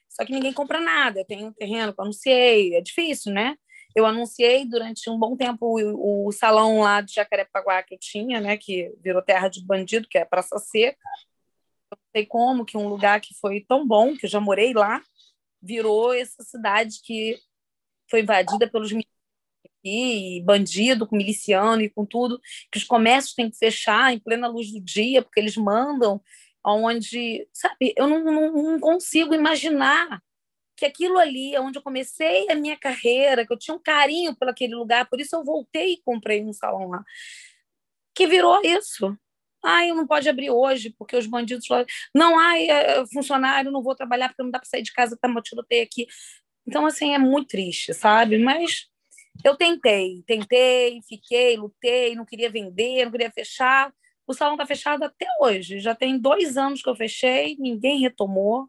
só que ninguém compra nada. Eu tenho um terreno que eu anunciei, é difícil, né? Eu anunciei durante um bom tempo o, o, salão lá de Jacarepaguá que eu tinha, né, que virou terra de bandido, que é Praça Seca. Eu não sei como que um lugar que foi tão bom, que eu já morei lá, virou essa cidade que foi invadida pelos e bandido, com miliciano e com tudo, que os comércios têm que fechar em plena luz do dia, porque eles mandam, onde, sabe, eu não, não, não consigo imaginar que aquilo ali onde eu comecei a minha carreira, que eu tinha um carinho por aquele lugar, por isso eu voltei e comprei um salão lá. Que virou isso. Ai, não pode abrir hoje, porque os bandidos não, ai, é, é funcionário, não vou trabalhar porque não dá para sair de casa, tá uma tiroteio aqui. Então, assim, é muito triste, sabe? Mas eu tentei, tentei, fiquei, lutei, não queria vender, não queria fechar. O salão está fechado até hoje. Já tem dois anos que eu fechei, ninguém retomou.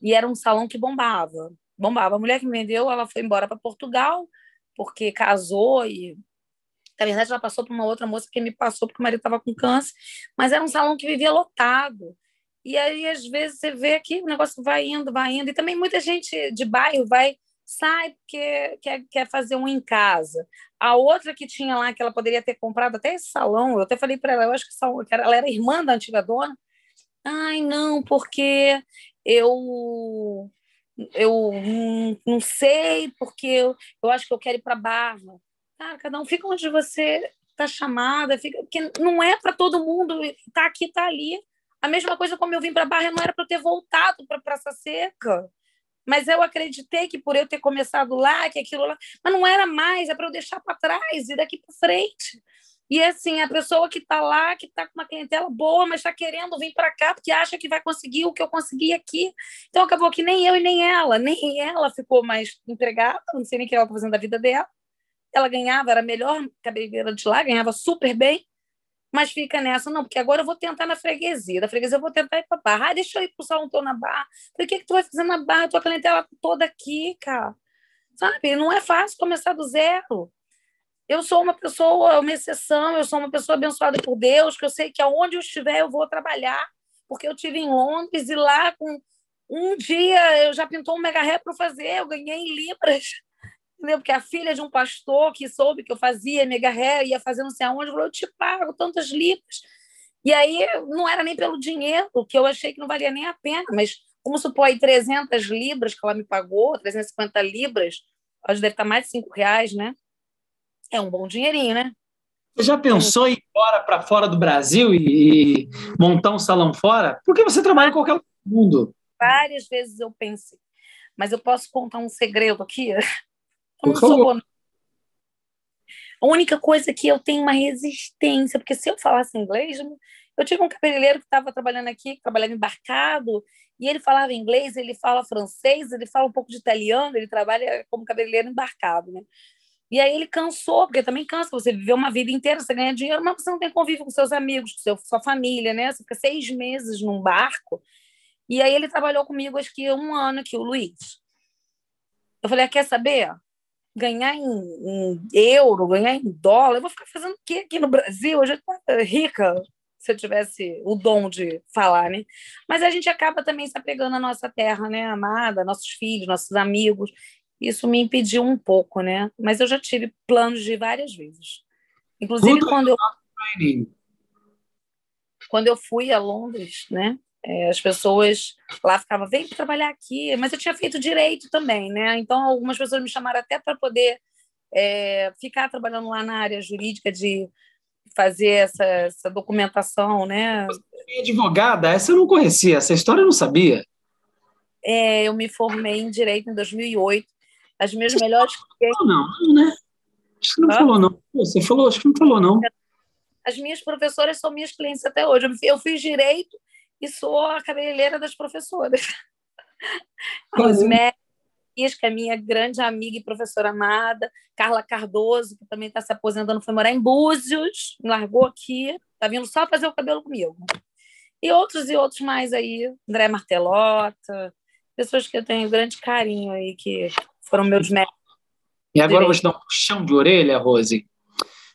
E era um salão que bombava. Bombava. A mulher que me vendeu, ela foi embora para Portugal, porque casou e. Na verdade, ela passou para uma outra moça que me passou porque o marido estava com câncer, mas era um salão que vivia lotado. E aí, às vezes, você vê que o negócio vai indo, vai indo. E também muita gente de bairro vai, sai porque quer, quer fazer um em casa. A outra que tinha lá, que ela poderia ter comprado até esse salão, eu até falei para ela, eu acho que ela era irmã da antiga dona. Ai, não, porque eu eu não sei porque eu, eu acho que eu quero ir para Barra. Cara, cada um fica onde você está chamada, fica, porque não é para todo mundo tá aqui, tá ali. A mesma coisa como eu vim para Barra, não era para eu ter voltado para Praça Seca. Mas eu acreditei que por eu ter começado lá, que aquilo lá, mas não era mais, é para eu deixar para trás e daqui para frente. E assim, a pessoa que está lá, que está com uma clientela boa, mas está querendo vir para cá porque acha que vai conseguir o que eu consegui aqui. Então acabou que nem eu e nem ela, nem ela ficou mais empregada, não sei nem o que ela está fazendo da vida dela. Ela ganhava, era a melhor cabeleireira de lá, ganhava super bem. Mas fica nessa, não, porque agora eu vou tentar na freguesia. Da freguesia eu vou tentar ir para barra. Ah, deixa eu ir para o salão, na barra. O que, que tu vai fazer na barra? Tua clientela toda aqui, cara. Sabe? Não é fácil começar do zero. Eu sou uma pessoa, uma exceção, eu sou uma pessoa abençoada por Deus, que eu sei que aonde eu estiver eu vou trabalhar, porque eu tive em Londres e lá com um dia eu já pintou um mega ré para fazer, eu ganhei em libras entendeu? Porque a filha de um pastor que soube que eu fazia mega ré, ia fazer não sei aonde, falou: eu te pago tantas libras. E aí não era nem pelo dinheiro, que eu achei que não valia nem a pena, mas como supor aí 300 libras que ela me pagou, 350 libras, hoje deve estar mais de 5 reais, né? É um bom dinheirinho, né? Você já pensou em ir embora para fora do Brasil e, montar um salão fora? Porque você trabalha em qualquer lugar do mundo. Várias vezes eu pensei. Mas eu posso contar um segredo aqui? Eu não sou boa. A única coisa é que eu tenho uma resistência, porque se eu falasse inglês, eu tive um cabeleireiro que estava trabalhando aqui, trabalhando embarcado, e ele falava inglês, ele fala francês, ele fala um pouco de italiano, ele trabalha como cabeleireiro embarcado, né? E aí ele cansou, porque também cansa você viver uma vida inteira, você ganha dinheiro, mas você não tem convívio com seus amigos, com seu, sua família, né? Você fica seis meses num barco. E aí ele trabalhou comigo, acho que um ano aqui, o Luiz. Eu falei, ah, quer saber? Ganhar em, em, euro, ganhar em dólar, eu vou ficar fazendo o quê aqui no Brasil? Eu já estou rica se eu tivesse o dom de falar, né? Mas a gente acaba também se apegando à nossa terra, né, amada, nossos filhos, nossos amigos. Isso me impediu um pouco, né? Mas eu já tive planos de várias vezes. Inclusive Tudo quando eu quando eu fui a Londres, né? É, as pessoas lá ficavam, vem trabalhar aqui, mas eu tinha feito direito também, né? Então, algumas pessoas me chamaram até para poder é, ficar trabalhando lá na área jurídica de fazer essa, essa documentação, né? Você é advogada? Essa eu não conhecia, essa história eu não sabia. É, eu me formei em direito em 2008. As minhas Você melhores. Não, não, né? Acho que não ah? falou, não. Você falou, acho que não falou, não. As minhas professoras são minhas clientes até hoje. Eu fiz direito e sou a cabeleireira das professoras. Rosemary, que é minha grande amiga e professora amada, Carla Cardoso, que também está se aposentando, foi morar em Búzios, me largou aqui, está vindo só fazer o cabelo comigo. E outros e outros mais aí, André Martelota, pessoas que eu tenho grande carinho aí, que foram meus mestres. E agora eu vou te dar um puxão de orelha, Rose.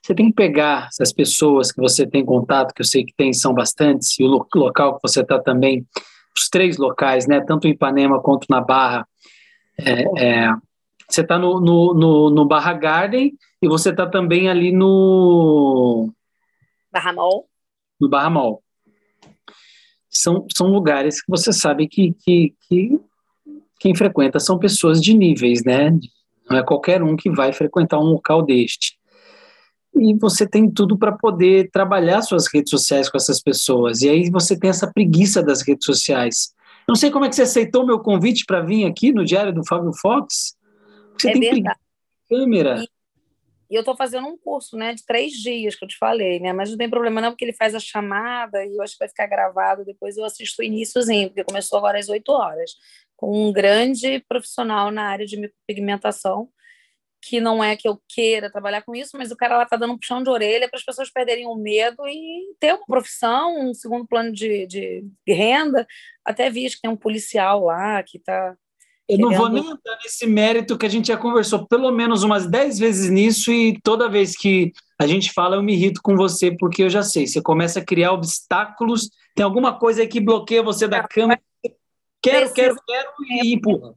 Você tem que pegar essas pessoas que você tem contato, que eu sei que tem, são bastantes, e o local que você está também, os três locais, né, tanto em Ipanema quanto na Barra. É, é, você está no, no, no, no, Barra Garden e você está também ali no. Barra Mall. No Barra Mall. São, são lugares que você sabe que, que, que quem frequenta são pessoas de níveis, né? Não é qualquer um que vai frequentar um local deste e você tem tudo para poder trabalhar suas redes sociais com essas pessoas. E aí você tem essa preguiça das redes sociais. Não sei como é que você aceitou meu convite para vir aqui no Diário do Fábio Fox. Você é tem verdade. câmera. E eu estou fazendo um curso, né, de três dias que eu te falei, né, mas não tem problema não, porque ele faz a chamada e eu acho que vai ficar gravado. Depois eu assisto o iníciozinho, porque começou agora às 8 horas, com um grande profissional na área de micropigmentação que não é que eu queira trabalhar com isso, mas o cara lá está dando um puxão de orelha para as pessoas perderem o medo e ter uma profissão, um segundo plano de, de renda. Até vi que tem um policial lá que está. Eu querendo... não vou nem entrar nesse mérito que a gente já conversou pelo menos umas dez vezes nisso e toda vez que a gente fala eu me irrito com você porque eu já sei, você começa a criar obstáculos, tem alguma coisa aí que bloqueia você da câmera, quero, quero, quero e empurra.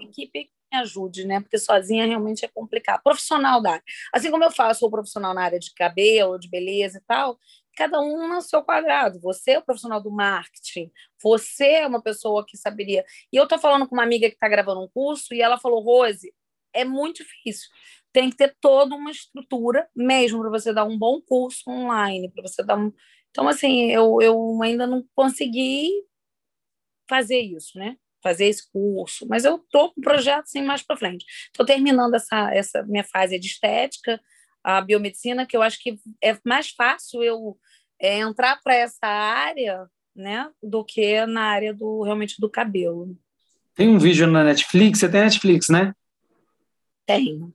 Equipe me ajude, né? Porque sozinha realmente é complicado. Profissional da área. Assim como eu faço o profissional na área de cabelo, de beleza e tal, cada um no seu quadrado. Você é o profissional do marketing, você é uma pessoa que saberia. E eu estou falando com uma amiga que está gravando um curso e ela falou: Rose, é muito difícil. Tem que ter toda uma estrutura mesmo para você dar um bom curso online, para você dar um. Então, assim, eu, eu ainda não consegui fazer isso, né? Fazer esse curso, mas eu estou com projeto sim mais para frente. Estou terminando essa, essa minha fase de estética, a biomedicina, que eu acho que é mais fácil eu é, entrar para essa área né, do que na área do realmente do cabelo. Tem um vídeo na Netflix, você tem Netflix, né? Tenho.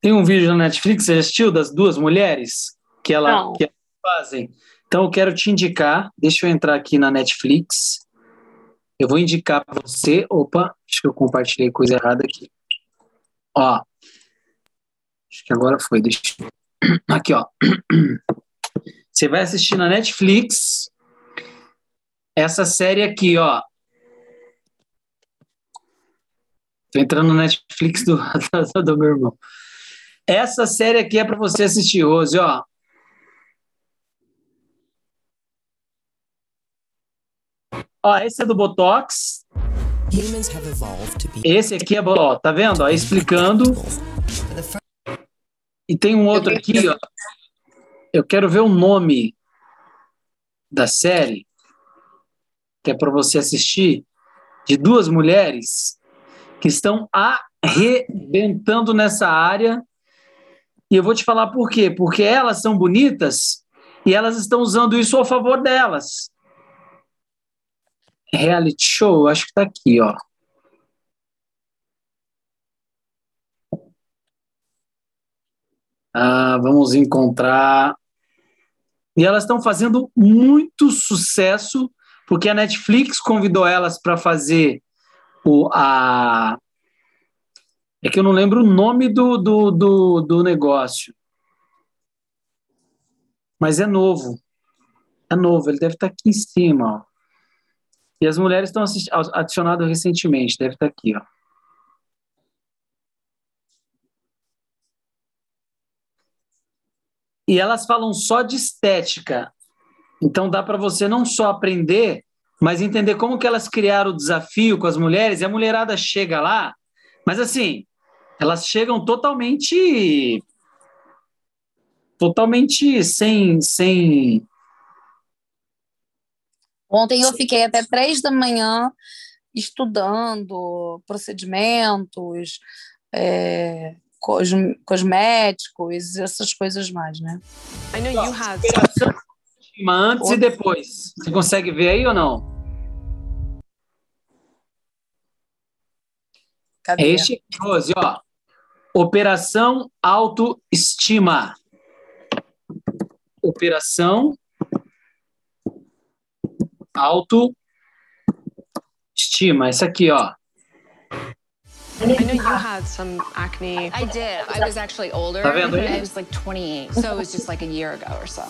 Tem um vídeo na Netflix, você assistiu das duas mulheres? Que ela, que ela fazem. Então eu quero te indicar, deixa eu entrar aqui na Netflix. Eu vou indicar para você. Opa, acho que eu compartilhei coisa errada aqui. Ó. Acho que agora foi, deixa eu... Aqui, ó. Você vai assistir na Netflix essa série aqui, ó. Tô entrando na Netflix do, do meu irmão. Essa série aqui é para você assistir, Rose, ó. Ó, esse é do Botox. Esse aqui é, ó, tá vendo? Ó, explicando. E tem um outro aqui, ó. Eu quero ver o nome da série, que é para você assistir, de duas mulheres que estão arrebentando nessa área. E eu vou te falar por quê. Porque elas são bonitas e elas estão usando isso ao favor delas reality show, acho que tá aqui, ó. Ah, vamos encontrar. E elas estão fazendo muito sucesso, porque a Netflix convidou elas para fazer o, a. É que eu não lembro o nome do, do, do, do negócio. Mas é novo. É novo, ele deve estar tá aqui em cima, ó. E as mulheres estão adicionadas recentemente, deve estar aqui, ó. E elas falam só de estética. Então dá para você não só aprender, mas entender como que elas criaram o desafio com as mulheres, e a mulherada chega lá, mas assim, elas chegam totalmente totalmente sem sem Ontem eu fiquei até três da manhã estudando procedimentos, é, cos, cosméticos, essas coisas mais, né? I know you had antes e depois. Você consegue ver aí ou não? Cadê? É este Rose, ó. Operação Autoestima. Operação autoestima. Essa aqui, ó. I know you had some acne. I did. I was actually older. Tá vendo aí? I was like 28, so it was just like a year ago or so.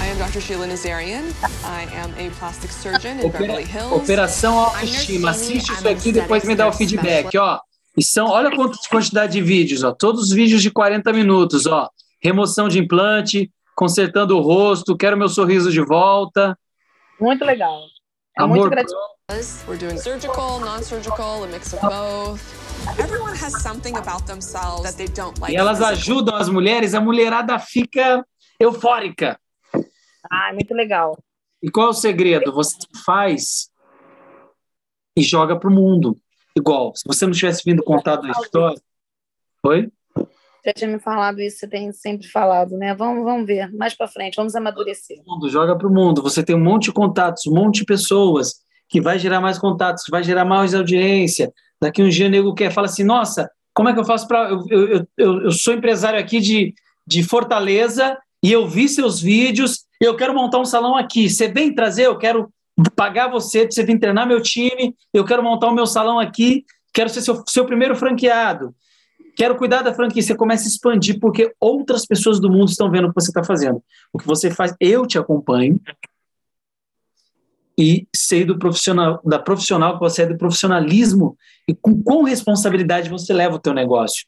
I am Dr. Sheila Nazarian. I am a plastic surgeon in Beverly Hills. Operação autoestima. Assiste isso aqui e depois me dá o feedback, ó. E são, olha quanta quantidade de vídeos, ó. Todos os vídeos de 40 minutos, ó. Remoção de implante, consertando o rosto, quero meu sorriso de volta. Muito legal. É Amor muito gratificante. We're doing surgical, non-surgical, a mix of both. Everyone has something about themselves that they don't like. E elas ajudam as mulheres, a mulherada fica eufórica. Ah, muito legal. E qual é o segredo? Você faz e joga para o mundo. Igual, se você não tivesse vindo contar a história. Oi? Já tinha me falado isso, você tem sempre falado, né? Vamos, vamos ver, mais para frente, vamos amadurecer. Joga para o mundo. Você tem um monte de contatos, um monte de pessoas que vai gerar mais contatos, que vai gerar mais audiência. Daqui um dia o nego quer, fala assim, nossa, como é que eu faço para... Eu, eu, eu, eu sou empresário aqui de, de Fortaleza e eu vi seus vídeos eu quero montar um salão aqui. Você vem trazer, eu quero pagar você, você vir treinar meu time, eu quero montar o meu salão aqui, quero ser seu, seu primeiro franqueado. Quero cuidar da franquia. Você começa a expandir porque outras pessoas do mundo estão vendo o que você está fazendo. O que você faz, eu te acompanho e sei do profissional, da profissional que você é, do profissionalismo e com qual responsabilidade você leva o teu negócio.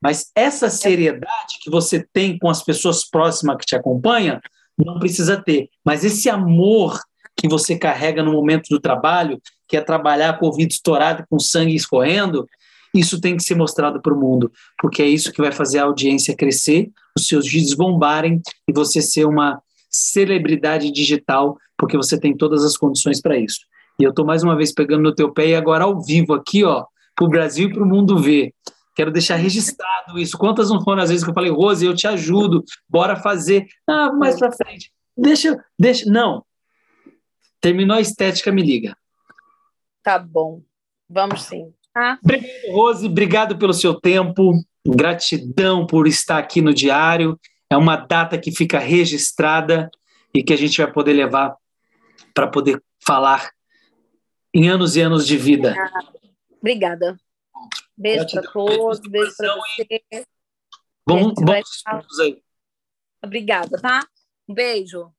Mas essa seriedade que você tem com as pessoas próximas que te acompanham, não precisa ter. Mas esse amor que você carrega no momento do trabalho, que é trabalhar com o ouvido estourado, com sangue escorrendo, isso tem que ser mostrado para o mundo, porque é isso que vai fazer a audiência crescer, os seus vídeos bombarem e você ser uma celebridade digital, porque você tem todas as condições para isso. E eu estou mais uma vez pegando no teu pé e agora ao vivo aqui, ó, para o Brasil e para o mundo ver. Quero deixar registrado isso. Quantas não foram as vezes que eu falei, Rose, eu te ajudo, bora fazer. Ah, mais para frente. Deixa, deixa. Não. Terminou a estética, me liga. Tá bom. Vamos sim. Ah. Obrigado, Rose. Obrigado pelo seu tempo. Gratidão por estar aqui no Diário. É uma data que fica registrada e que a gente vai poder levar para poder falar em anos e anos de vida. Obrigada. Beijo para todos, beijo para você. Bom, bons estudos aí. Obrigada, tá? Um beijo.